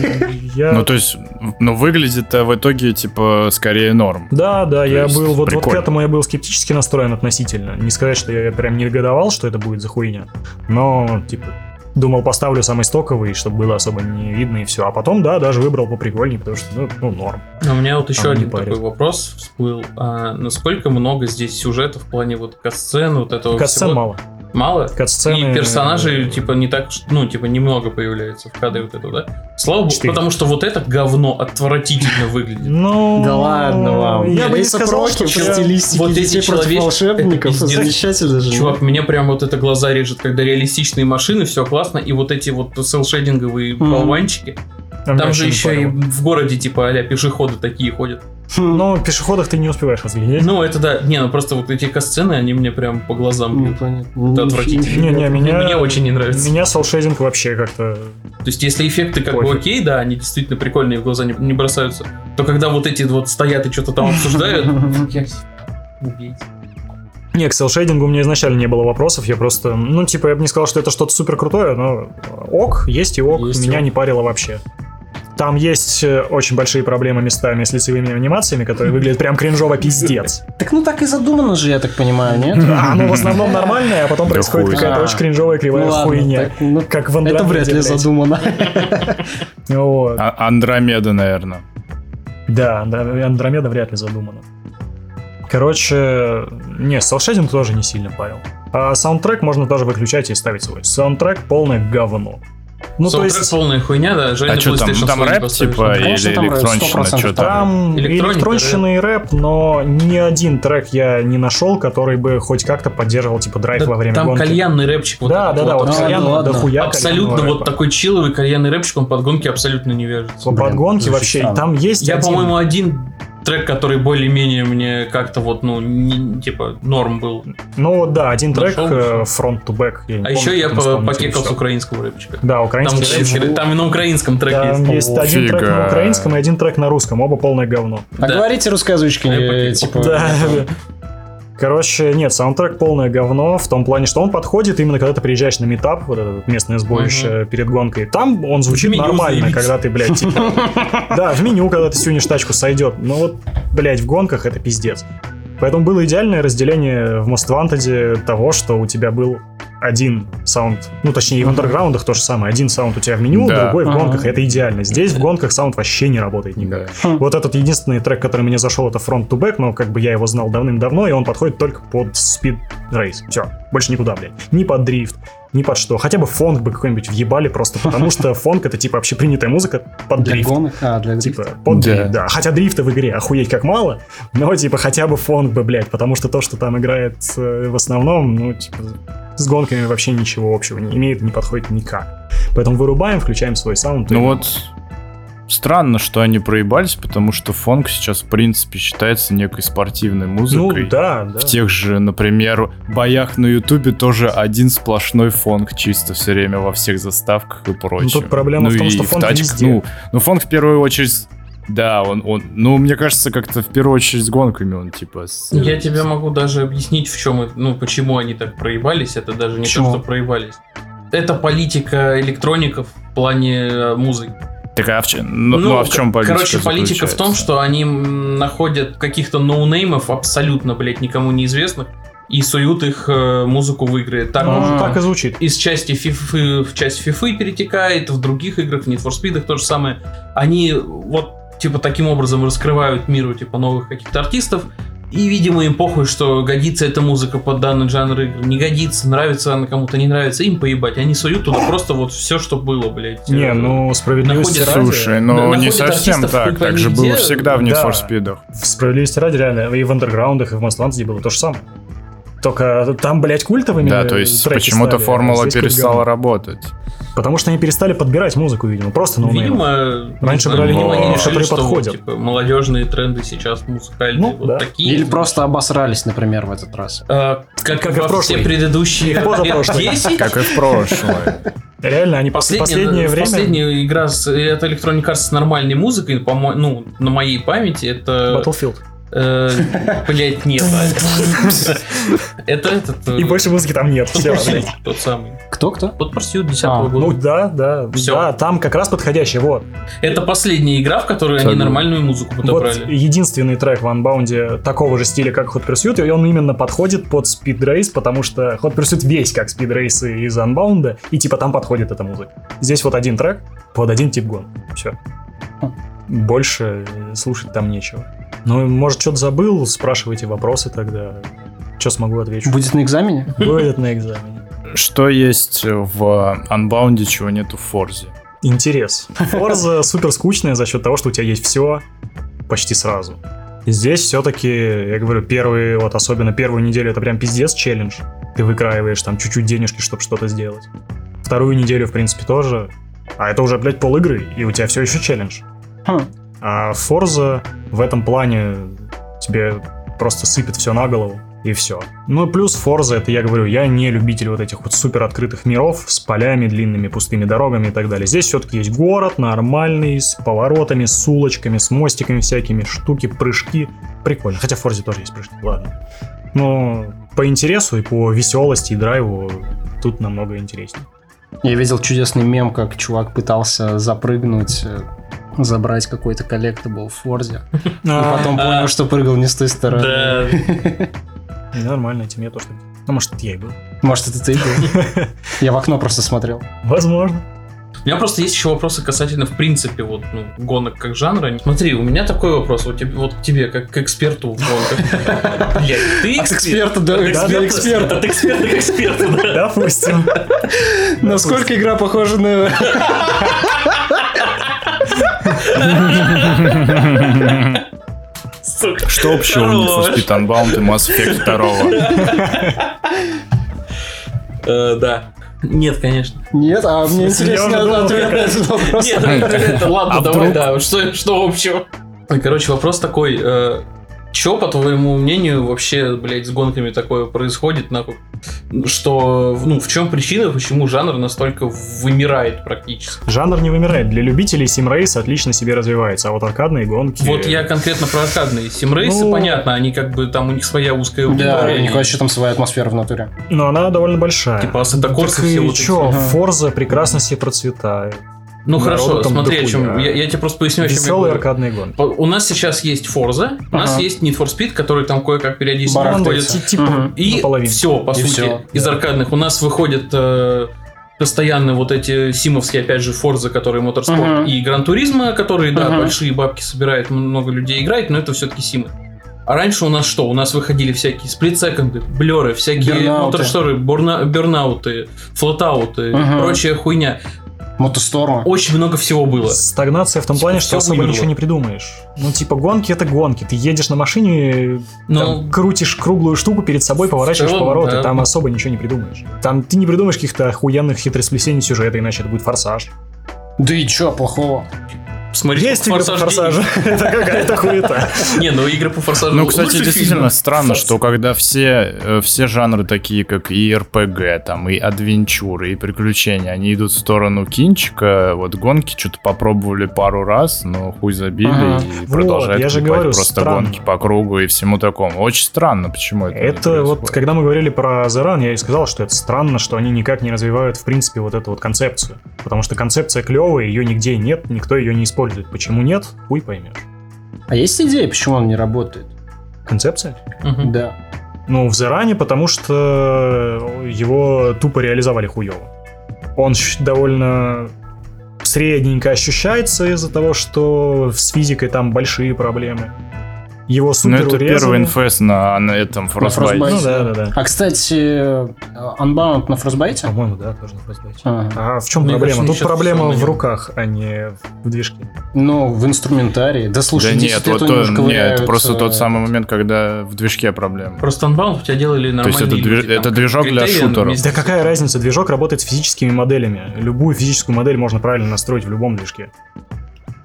Я... Ну, то есть, ну, выглядит-то в итоге, типа, скорее норм. Да, да, То я есть был, вот, вот к этому я был скептически настроен относительно. Не сказать, что я прям не негодовал, что это будет за хуйня, но, типа, думал, поставлю самый стоковый, чтобы было особо не видно и все. А потом, да, даже выбрал поприкольнее, потому что, ну, ну норм. А у меня вот еще не один такой вопрос всплыл. А насколько много здесь сюжета в плане вот касцен, вот этого Катсцен всего? мало. Мало? Катсцены... И персонажей, типа, не так, ну, типа, немного появляется в кадре вот этого, да? Слава богу, потому что вот это говно отвратительно выглядит. Ну... Да ладно вам. Я бы не сказал, что стилистике вот эти человечки- волшебников. это. Замечательно же. Чувак, меня прям вот это глаза режет, когда реалистичные машины, все классно, и вот эти вот селшейдинговые болванчики. Меня Там же не еще и в городе, типа, а пешеходы такие ходят. Но пешеходах ты не успеваешь разглядеть. Ну, это да. Не, ну просто вот эти касцены, они мне прям по глазам Ну, бьют. понятно. Это отвратительно. Не-не, меня... Мне очень не нравится. Меня селшейдинг вообще как-то... То есть, если эффекты как бы окей, да, они действительно прикольные, в глаза не, не бросаются, то когда вот эти вот стоят и что-то там обсуждают, убейте. Не, к селшейдингу у меня изначально не было вопросов, я просто, ну, типа, я бы не сказал, что это что-то супер крутое, но ок, есть и ок, Есть и меня ок. не парило вообще. Там есть э, очень большие проблемы местами с лицевыми анимациями, которые выглядят прям кринжово пиздец. Так ну так и задумано же, я так понимаю, нет? А оно в основном нормальное, а потом Да происходит какая-то очень кринжовая кривая хуйня. ну, Как в Это вряд ли задумано. Вот. А- Андромеда, наверное. Да, Андро- Андромеда вряд ли задумана. Короче, не, селшейдинг тоже не сильно парил. А саундтрек можно тоже выключать и ставить свой. Саундтрек полное говно. Ну, то Саундтрек есть... полная хуйня, да, жаль, А что там? PlayStation Там рэп, типа, или там рэп, электронщина? 100% Что там? Там электронщина и рэп, но ни один трек я не нашел, который бы хоть как-то поддерживал, типа, драйв Да, во время там гонки. кальянный рэпчик. вот да, этот да, да, вот Ну, кальян, ладно, да хуя Абсолютно вот рэпа. такой чиловый кальянный рэпчик, он под гонки абсолютно не вяжется. Под Блин, гонки звучит вообще, там есть Я, по-моему, один трек, который более-менее мне как-то вот, ну, не- типа, норм был. Ну, да, один трек Нашел, э, to back. А помню, еще я покекал с украинского рэпчика. Да, Там, украинский украинский- рэп. там и на украинском треке Там есть. есть один трек Фига. на украинском и один трек на русском, оба полное говно. А Да. говорите русскоязычками, Я покинул. типа... Да. Короче, нет, саундтрек полное говно, в том плане, что он подходит именно когда ты приезжаешь на метап, вот это местное сборище перед гонкой. Там он звучит В меню нормально, заебись. когда ты, блядь, типа... Да, в меню, когда ты сюнешь тачку, сойдет. Но вот, блядь, в гонках это пиздец. Поэтому было идеальное разделение в Most Wanted того, что у тебя был один sound, ну точнее и в андерграундах то же самое, один sound у тебя в меню, Да. другой в гонках, это идеально. Здесь в гонках sound вообще не работает никак. Да. Вот этот единственный трек, который мне зашел, это Front to Back, но как бы я его знал давным-давно, и он подходит только под Speed Race. Все, больше никуда, блядь. Ни под дрифт, ни под что. Хотя бы фонк бы какой-нибудь въебали просто, потому что фонк это типа общепринятая музыка под Для дрифт. гонок? А, для Типа, дрифта. под Да. дрифт, да. Хотя дрифта в игре охуеть как мало, но типа хотя бы фонк бы, блядь, потому что то, что там играет э, в основном, ну, типа, с гонками вообще ничего общего не имеет, не подходит никак. Поэтому вырубаем, включаем свой саунд. и- Ну вот, странно, что они проебались, потому что фонк сейчас, в принципе, считается некой спортивной ну, музыкой. да, да. В тех же, например, боях на Ютубе тоже один сплошной фонк чисто все время во всех заставках и прочем. тут проблема в том, и что фонк тачках, везде. Ну, ну, фонк в первую очередь... Да, он, он, ну, мне кажется, как-то в первую очередь с гонками он, типа... с- Я тебе могу даже объяснить, в чем, это- ну, почему они так проебались. Это даже не Почему? то, что проебались. Это политика электроников в плане э, музыки. Так, а в чем, ну, ну, а в чем политика Короче, политика в том, что они находят каких-то ноунеймов, абсолютно, блядь, никому неизвестных, и суют их э, музыку в игры. Так, Ну, А. так и звучит. из части фифы в часть фифы перетекает, в других играх, в Need for Speed то же самое. Они вот, типа, таким образом раскрывают миру, типа, новых каких-то артистов, и, видимо, им похуй, что годится эта музыка под данный жанр игр, не годится, нравится она кому-то, не нравится, им поебать. Они суют туда просто вот все, что было, блядь. Не, Э, ну, справедливости ради... Слушай, ну не совсем так. Так же было всегда в Need Да. for Speed. В справедливости ради, реально, и в андерграундах, и в Wanted было то же самое. Только там, блядь, культовыми Да, то есть треки почему-то стали, а формула перестала говно. работать. Потому что они перестали подбирать музыку, видимо, просто ну, Видимо, Раньше не знаю, брали видимо, не они решили, которые что вот, подходят. типа, молодежные тренды сейчас музыкальные Ну, вот да. такие. Или просто обосрались, например, в этот раз. А, как, Как и во в прошлый. все предыдущие И лет 10, Как и в прошлое. Реально, они пос- Последняя, последнее время... последняя игра с, это Electronic Arts с нормальной музыкой, по ну, на моей памяти, это... Battlefield. Э, блять, нет. Это этот... э, И больше музыки там нет. Блядь. тот самый. Кто-кто? Hot Pursuit 10 А, года. Ну да, да, Всё. да, там как раз подходящий, вот. это последняя игра, в которой они нормальную музыку Вот подобрали. единственный трек в Unbound такого же стиля, как Hot Pursuit, и он именно подходит под Speed Race, потому что Hot Pursuit весь как Speed Race из Unbound, и типа там подходит эта музыка. Здесь вот один трек под один тип гон. Все. Больше слушать там нечего. Ну, может, что-то забыл, спрашивайте вопросы тогда. Что смогу отвечу. Будет на экзамене? Будет на экзамене. Что есть в Unbound, чего нету в Форзе? Интерес. Forza супер скучная за счет того, что у тебя есть все почти сразу. Здесь все-таки, я говорю, первые, вот особенно первую неделю, это прям пиздец челлендж. Ты выкраиваешь там чуть-чуть денежки, чтобы что-то сделать. Вторую неделю, в принципе, тоже. А это уже, блядь, пол игры, и у тебя все еще челлендж. Хм. А Forza, В этом плане тебе просто сыпет все на голову. И все. Ну, плюс Forza, это я говорю, я не любитель вот этих вот супер открытых миров с полями, длинными пустыми дорогами и так далее. Здесь все-таки есть город нормальный, с поворотами, с улочками, с мостиками всякими, штуки, прыжки. Прикольно. Хотя в Forza тоже есть прыжки, ладно. Но по интересу и по веселости и драйву тут намного интереснее. Я видел чудесный мем, как чувак пытался запрыгнуть, э, забрать какой-то collectable в Форзе. И потом понял, что прыгал не с той стороны. Да. И Нормально, этим я тоже. так- Ну, может, это я и был. Может, это ты был? Я в окно просто смотрел. Возможно. У меня просто есть еще вопросы касательно, в принципе, вот, ну, гонок как жанра. Смотри, у меня такой вопрос, вот, тебе, вот к тебе, как к эксперту в гонках. Блядь, ты От эксперт? эксперта От до эксперта. От эксперта к эксперту, да. Допустим. Насколько игра похожа на... Сука. Что общего у Хорош. Speed Unbound и Mass Effect 2? Э, Да. Нет, конечно. Нет, а мне интересно думал, ответ на этот вопрос. Нет, это ладно, А давай, да. Что общего? Короче, вопрос такой. Чё, по твоему мнению, вообще, блядь, с гонками такое происходит, нахуй? Что, ну, в чем причина, почему жанр настолько вымирает практически? Жанр не вымирает. Для любителей симрейс отлично себе развивается, а вот аркадные гонки... Вот я конкретно про аркадные. Симрейсы, Ну- понятно, они как бы, там у них своя узкая Да, у аудитория. них вообще там своя атмосфера в натуре. Но она довольно большая. Типа Corsa Так все вот эти. чё. Форза прекрасно себе процветает. Ну хорошо, смотри, о чем. Я, я тебе просто поясню, о чем я Веселые говорю. аркадные гонки. У нас сейчас есть Forza, у нас Ага. есть Need for Speed, который там кое-как периодически выходит. Ти- Типа Мгм. И наполовину. все, по И сути, всё, из да. аркадных. У нас выходят э, постоянно вот эти симовские, опять же, Forza, которые Motorsport, Мгм. и Гран Туризма, которые, да, Мгм. большие бабки собирают, много людей играет, но это все-таки симы. А раньше у нас что? У нас выходили всякие сплитсеконды, блеры, всякие моторшторы, борна- бернауты, флотауты, Мгм. прочая хуйня. Мотостормы. Очень много всего было. Стагнация в том плане, что особо ничего не придумаешь. Ну, типа, гонки это гонки. Ты едешь на машине, Но там, крутишь круглую штуку перед собой, поворачиваешь целом, повороты, да. там особо ничего не придумаешь. Там ты не придумаешь каких-то охуенных хитросплесений сюжета, иначе это будет форсаж. Да и чё плохого? Смотри, Есть игры по «Форсаж форсажу. Это какая-то хуета. Не, ну игры по форсажу. Ну, кстати, действительно странно, что когда все, э, все жанры такие, как и РПГ, там, и адвенчуры, и приключения, они идут в сторону кинчика, вот гонки что-то попробовали пару раз, но хуй забили и продолжают просто гонки по кругу и всему такому. Очень странно, почему это Это вот, когда мы говорили про The Run, я и сказал, что это странно, что они никак не развивают, в принципе, вот эту вот концепцию. Потому что концепция клевая, ее нигде нет, никто ее не использует. Почему нет, хуй поймешь. А есть идея, почему он не работает? Концепция? Мгм. Да. Ну, в Run, потому что его тупо реализовали хуево. Он довольно средненько ощущается из-за того, что с физикой там большие проблемы. Его Ну, супер это урезали. первый инфест на, на этом Frostbite. Frostbite. Ну да, да, да. А, кстати, э, Unbound на фростбайте? По-моему, да, тоже на Frostbite. Ага. А в чем Мне проблема? кажется, Тут проблема на в руках, а не в движке. Ну, в инструментарии. Да слушай, да 10 нет, вот то- нет, это просто э, тот самый момент, когда в движке проблема. Просто Unbound у тебя делали То нормальные есть это движ- люди, там, это движок для шутеров. Да какая разница? Движок работает с физическими моделями. Любую физическую модель можно правильно настроить в любом движке.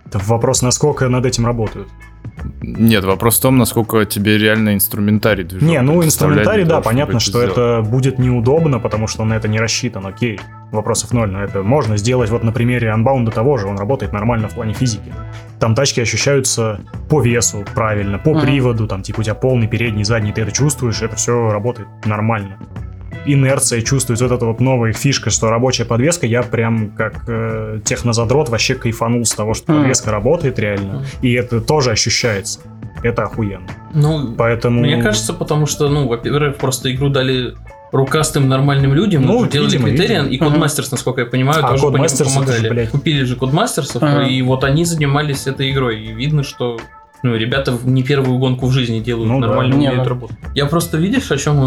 Это вопрос, насколько над этим работают. Нет, вопрос в том, насколько тебе реально инструментарий движок Не, ну инструментарий, да, того, понятно, что сделать. это будет неудобно, потому что на это не рассчитан, окей. Вопросов ноль, но это можно сделать вот на примере Unbound того же, он работает нормально в плане физики. Там тачки ощущаются по весу правильно, по Мгм. приводу, там типа у тебя полный передний, задний, ты это чувствуешь, это все работает нормально. Инерция чувствуется, вот эта вот новая фишка, что рабочая подвеска, я прям как э, технозадрот вообще кайфанул с того, что подвеска работает реально, и это тоже ощущается. Это охуенно. Ну, Поэтому... мне кажется, потому что, ну, во-первых, просто игру дали рукастым нормальным людям, Ну, уже делали видимо, Criterion, видимо. и. Codemasters, насколько я понимаю, А, тоже по ним Codemasters, это же, помогали. блядь. Купили же Codemasters, Ага. и вот они занимались этой игрой, и видно, что ну, ребята не первую гонку в жизни делают, Ну да. нормально Не, умеют ну- работать. Я просто, видишь, о чем,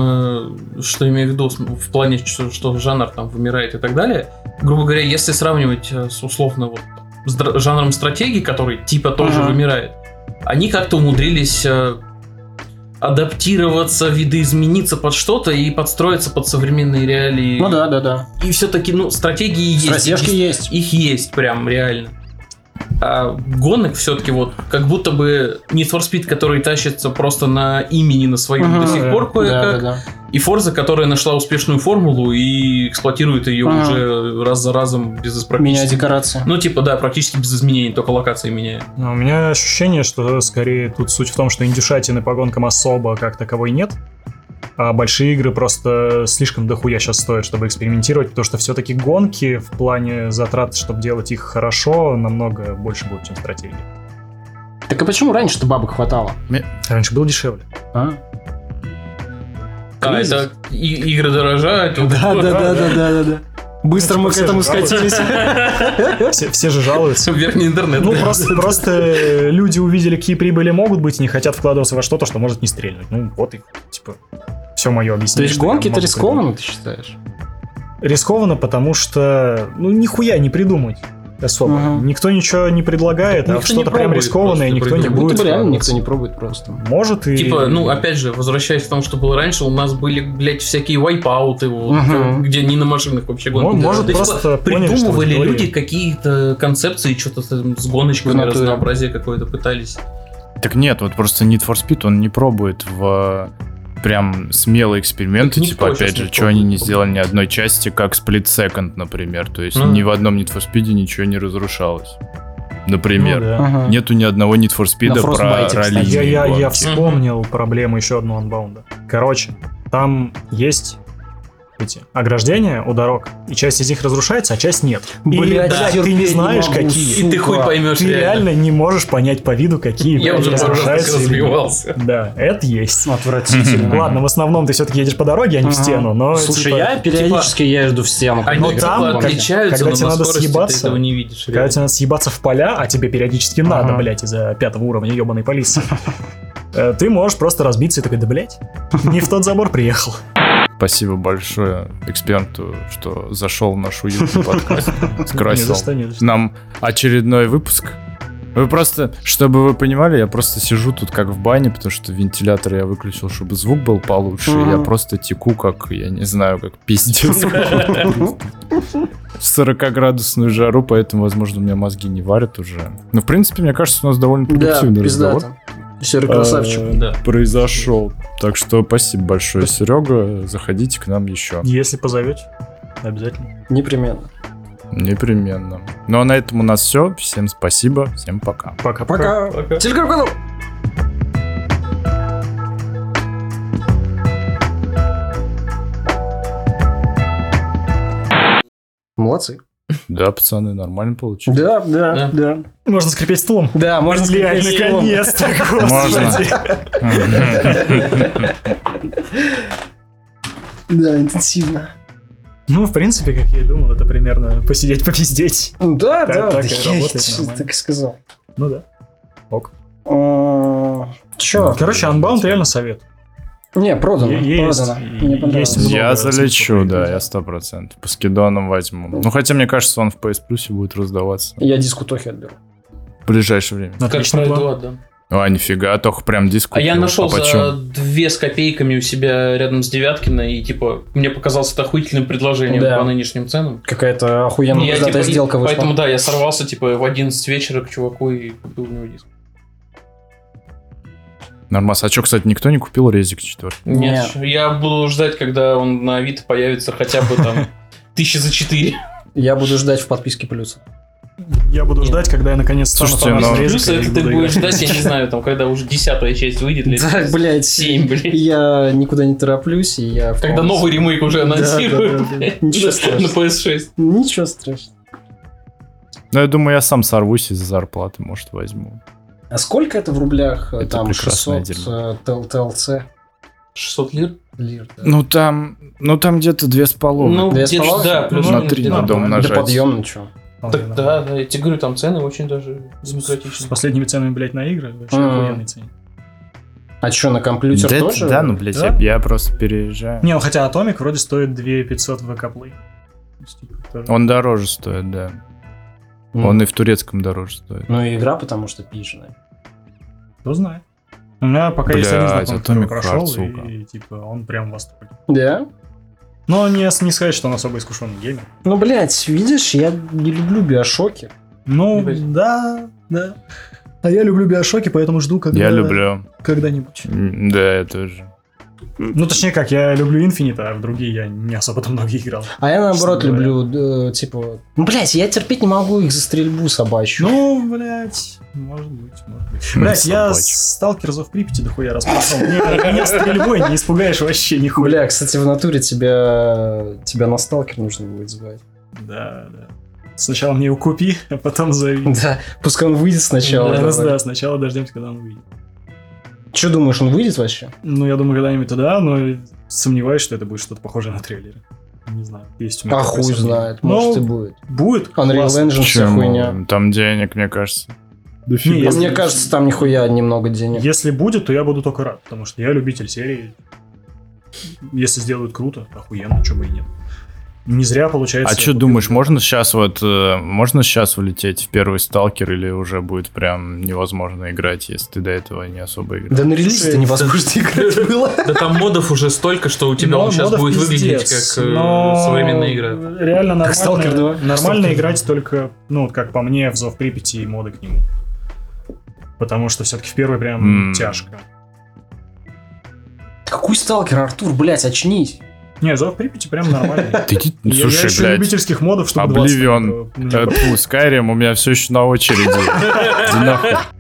э, что имею в виду в плане, что, что жанр там вымирает и так далее. Грубо говоря, если сравнивать э, с условно вот с др- жанром стратегии, который типа тоже Ага. вымирает, они как-то умудрились э, адаптироваться, видоизмениться под что-то и подстроиться под современные реалии. Ну да, да, да. И все-таки, ну, стратегии есть. Стратежки есть. их есть прям реально. А гонок все-таки вот как будто бы Need for Speed, который тащится просто на имени на своем Мгм. до сих Да. пор Да, кое-как, да, да. и Forza, которая нашла успешную формулу и эксплуатирует ее Ага. уже раз за разом без Меня практически... декорация. Ну, типа, да, практически без изменений, только локации меняют. Но у меня ощущение, что скорее тут суть в том, что индюшатины по гонкам особо как таковой нет. А большие игры просто слишком дохуя сейчас стоят, чтобы экспериментировать, потому что все-таки гонки в плане затрат, чтобы делать их хорошо, намного больше будут, чем стратегии. Так а почему раньше-то бабок хватало? Раньше было дешевле. А? А, это и- игры дорожают. Да, да, да, да, да, да, Быстро мы к этому скатились. Все, все же жалуются. Верхний интернет. Ну, просто, просто люди увидели, какие прибыли могут быть, и не хотят вкладываться во что-то, что может не стрельнуть. Ну, вот и, типа, все мое То объяснение. есть что я гонки это могу рискованно, ты считаешь? Рискованно, потому что, ну, нихуя не придумать особо. Ага. Никто ничего не предлагает, а Никто в что-то не прям пробует рискованное просто никто не будто будет. бы реально никто не пробует просто. Может и... Типа, ну, опять же, возвращаясь к тому, что было раньше, у нас были, блядь, всякие вайпауты, вот, Мгм. где не на машинах вообще гонки. может, То есть, просто типа, поняли, придумывали люди какие-то концепции, что-то там с гоночками, В натуре. разнообразие какое-то пытались. Так нет, вот просто Need for Speed, он не пробует в прям смелые эксперименты, типа, опять же, что они не сделали ни одной части, как Split Second, например. То есть Ну. ни в одном Need for Speed ничего не разрушалось. Например. Ну, да. Ага. Нету ни одного Need for Speed На про раллийные Я, я, я вспомнил проблему еще одну анбаунда. Короче, там есть эти ограждения у дорог, и часть из них разрушается, а часть нет. И, Блядь, блядь, ты не не знаешь, могу, какие. И ты хуй поймешь Ты реально не можешь понять по виду, какие Я уже разрушаются развивался. Да, это есть. Отвратительно. Ладно, в основном ты все-таки едешь по дороге, а не в стену, но Слушай, типа, я периодически езжу в стену. Они Но типа там, отличаются, когда но тебе на надо съебаться, ты этого не видишь. Когда тебе надо съебаться в поля, а тебе периодически надо, Ага. блядь, из-за пятого уровня ебаной полиции, э, ты можешь просто разбиться и такой, да, блядь, не в тот забор приехал. Спасибо большое эксперту, что зашел в наш уютный подкаст. Скрасил нам очередной выпуск. Вы просто, чтобы вы понимали, я просто сижу тут как в бане, потому что вентилятор я выключил, чтобы звук был получше. Я просто теку, как, я не знаю, как пиздец. В 40-градусную жару, поэтому, возможно, у меня мозги не варят уже. Но, в принципе, мне кажется, у нас довольно продуктивный разговор. Серый красавчик. э, Да. произошел. Так что спасибо большое, Серега. Заходите к нам еще. Если позовете, обязательно. Непременно. Непременно. Ну а на этом у нас все. Всем спасибо. Всем пока. Пока-пока. Пока. Телеграм-канал. Молодцы. Да, пацаны, нормально получилось. Да, да, Да. Можно скрипеть стулом. Да, можно Блядь, скрипеть стулом. наконец-то, господи. Да, интенсивно. Ну, в принципе, как я и думал, это примерно посидеть, попиздеть. Ну Да, Так- да, так да, и я работает так и сказал. Ну да. А, Чё? Короче, Unbound реально совет. Не, продано. Есть, Продано. Мне понравилось. есть Я залечу, да, я сто процентов. По скидонам возьму. Ну, хотя, мне кажется, он в PS Plus будет раздаваться Я диску Тохи отберу. в ближайшее время. Как Отличный пройду, план. отдам. А, нифига, только прям диск А я купил. нашел А за две с копейками у себя рядом с Девяткино, и типа мне показалось это охуительным предложением Да. по нынешним ценам. Какая-то охуенная Я, пиздатая типа, и- сделка вышла. Поэтому да, я сорвался типа в 11 вечера к чуваку и купил у него диск. Нормас. А что, кстати, никто не купил резик 4? Нет, Нет. я буду ждать, когда он на Авито появится хотя бы там тысячи за четыре. Я буду ждать в подписке плюса. Я буду ждать, когда я наконец стану Слушайте, фанатом ну- Плюс это ты будешь ждать, я не знаю, там, когда уже десятая часть выйдет, лет Да, блядь. 7, блядь. Я никуда не тороплюсь, и я... Когда новый ремейк уже Да, да, анонсируют, да, да. блядь, Ничего на страшного. PS6. Ничего страшного. Ну, я думаю, я сам сорвусь из-за зарплаты, может, возьму. А сколько это в рублях? э, Это там прекрасное 600 дерьмо. э, ТЛЦ 600 лир? лир. да. Ну, там, ну, там где-то две с половиной. Ну, Две с половиной? да, Ну, плюс-минус на три надо нормально. Да умножать. подъемно, что? Так да, да, я тебе говорю, там цены очень даже С демократичные. последними ценами, блядь, на игры. Вообще М. охуенные цены. А что, на компьютер Да, тоже? да, ну, блядь, Да. я, я просто переезжаю. Не, ну хотя Atomic вроде стоит 2500 в ВК Play. Типа, тоже- Он дороже стоит, да. М. Он и в турецком дороже стоит. Ну, и игра, потому что пижная. Кто знает. У меня пока есть один Блядь, знакомый, который Atomic прошел, сука. и, и, типа он прям в восторге. Да? Но не, не сказать, что он особо искушенный геймер. Ну, блядь, видишь, я не люблю биошоки. Ну, Ебать. да, да. А я люблю биошоки, поэтому жду, когда... Я люблю. Когда-нибудь. Да, я тоже. Ну, точнее как, я люблю Infinite, а в другие я не особо там много играл. А я наоборот люблю, э, типа... Ну, блядь, я терпеть не могу их за стрельбу собачью. Ну, блядь, может быть, может быть. Блядь, я собачий. сталкерзов Припяти дохуя раз прошел. Меня стрельбой не испугаешь вообще нихуя. Бля, кстати, в натуре тебя, тебя на сталкер нужно будет звать. Да, да. Сначала мне его купи, а потом зови. Да, пускай он выйдет сначала. Да, да, сначала дождемся, когда он выйдет. Че думаешь, он выйдет вообще? Ну, я думаю, когда-нибудь туда, но сомневаюсь, что это будет что-то похожее на трейлеры. Не знаю. Есть у меня А хуй сомнение. знает, Ну, может и будет. Будет. Unreal классно. Engine вся хуйня. Там денег, мне кажется. Не, А если- мне кажется, там нихуя немного денег. Если будет, то я буду только рад, потому что я любитель серии. Если сделают круто, охуенно, чего бы и нет. Не зря получается. А что думаешь, можно сейчас вот, э, можно сейчас улететь в первый сталкер или уже будет прям невозможно играть, если ты до этого не особо играл? Да на релизе-то невозможно играть было. Да там модов уже столько, что у тебя он сейчас будет выглядеть как э, современная игра. Реально нормально, 2. нормально играть только, ну, вот как по мне, в Зов Припяти и моды к нему. Потому что все-таки в первый прям тяжко. Какой сталкер, Артур, блядь, очнись. Не, Зов Припяти прям Я- я слушай, блядь, любительских модов, чтобы 20 Обливион, э, Skyrim у меня все еще на очереди.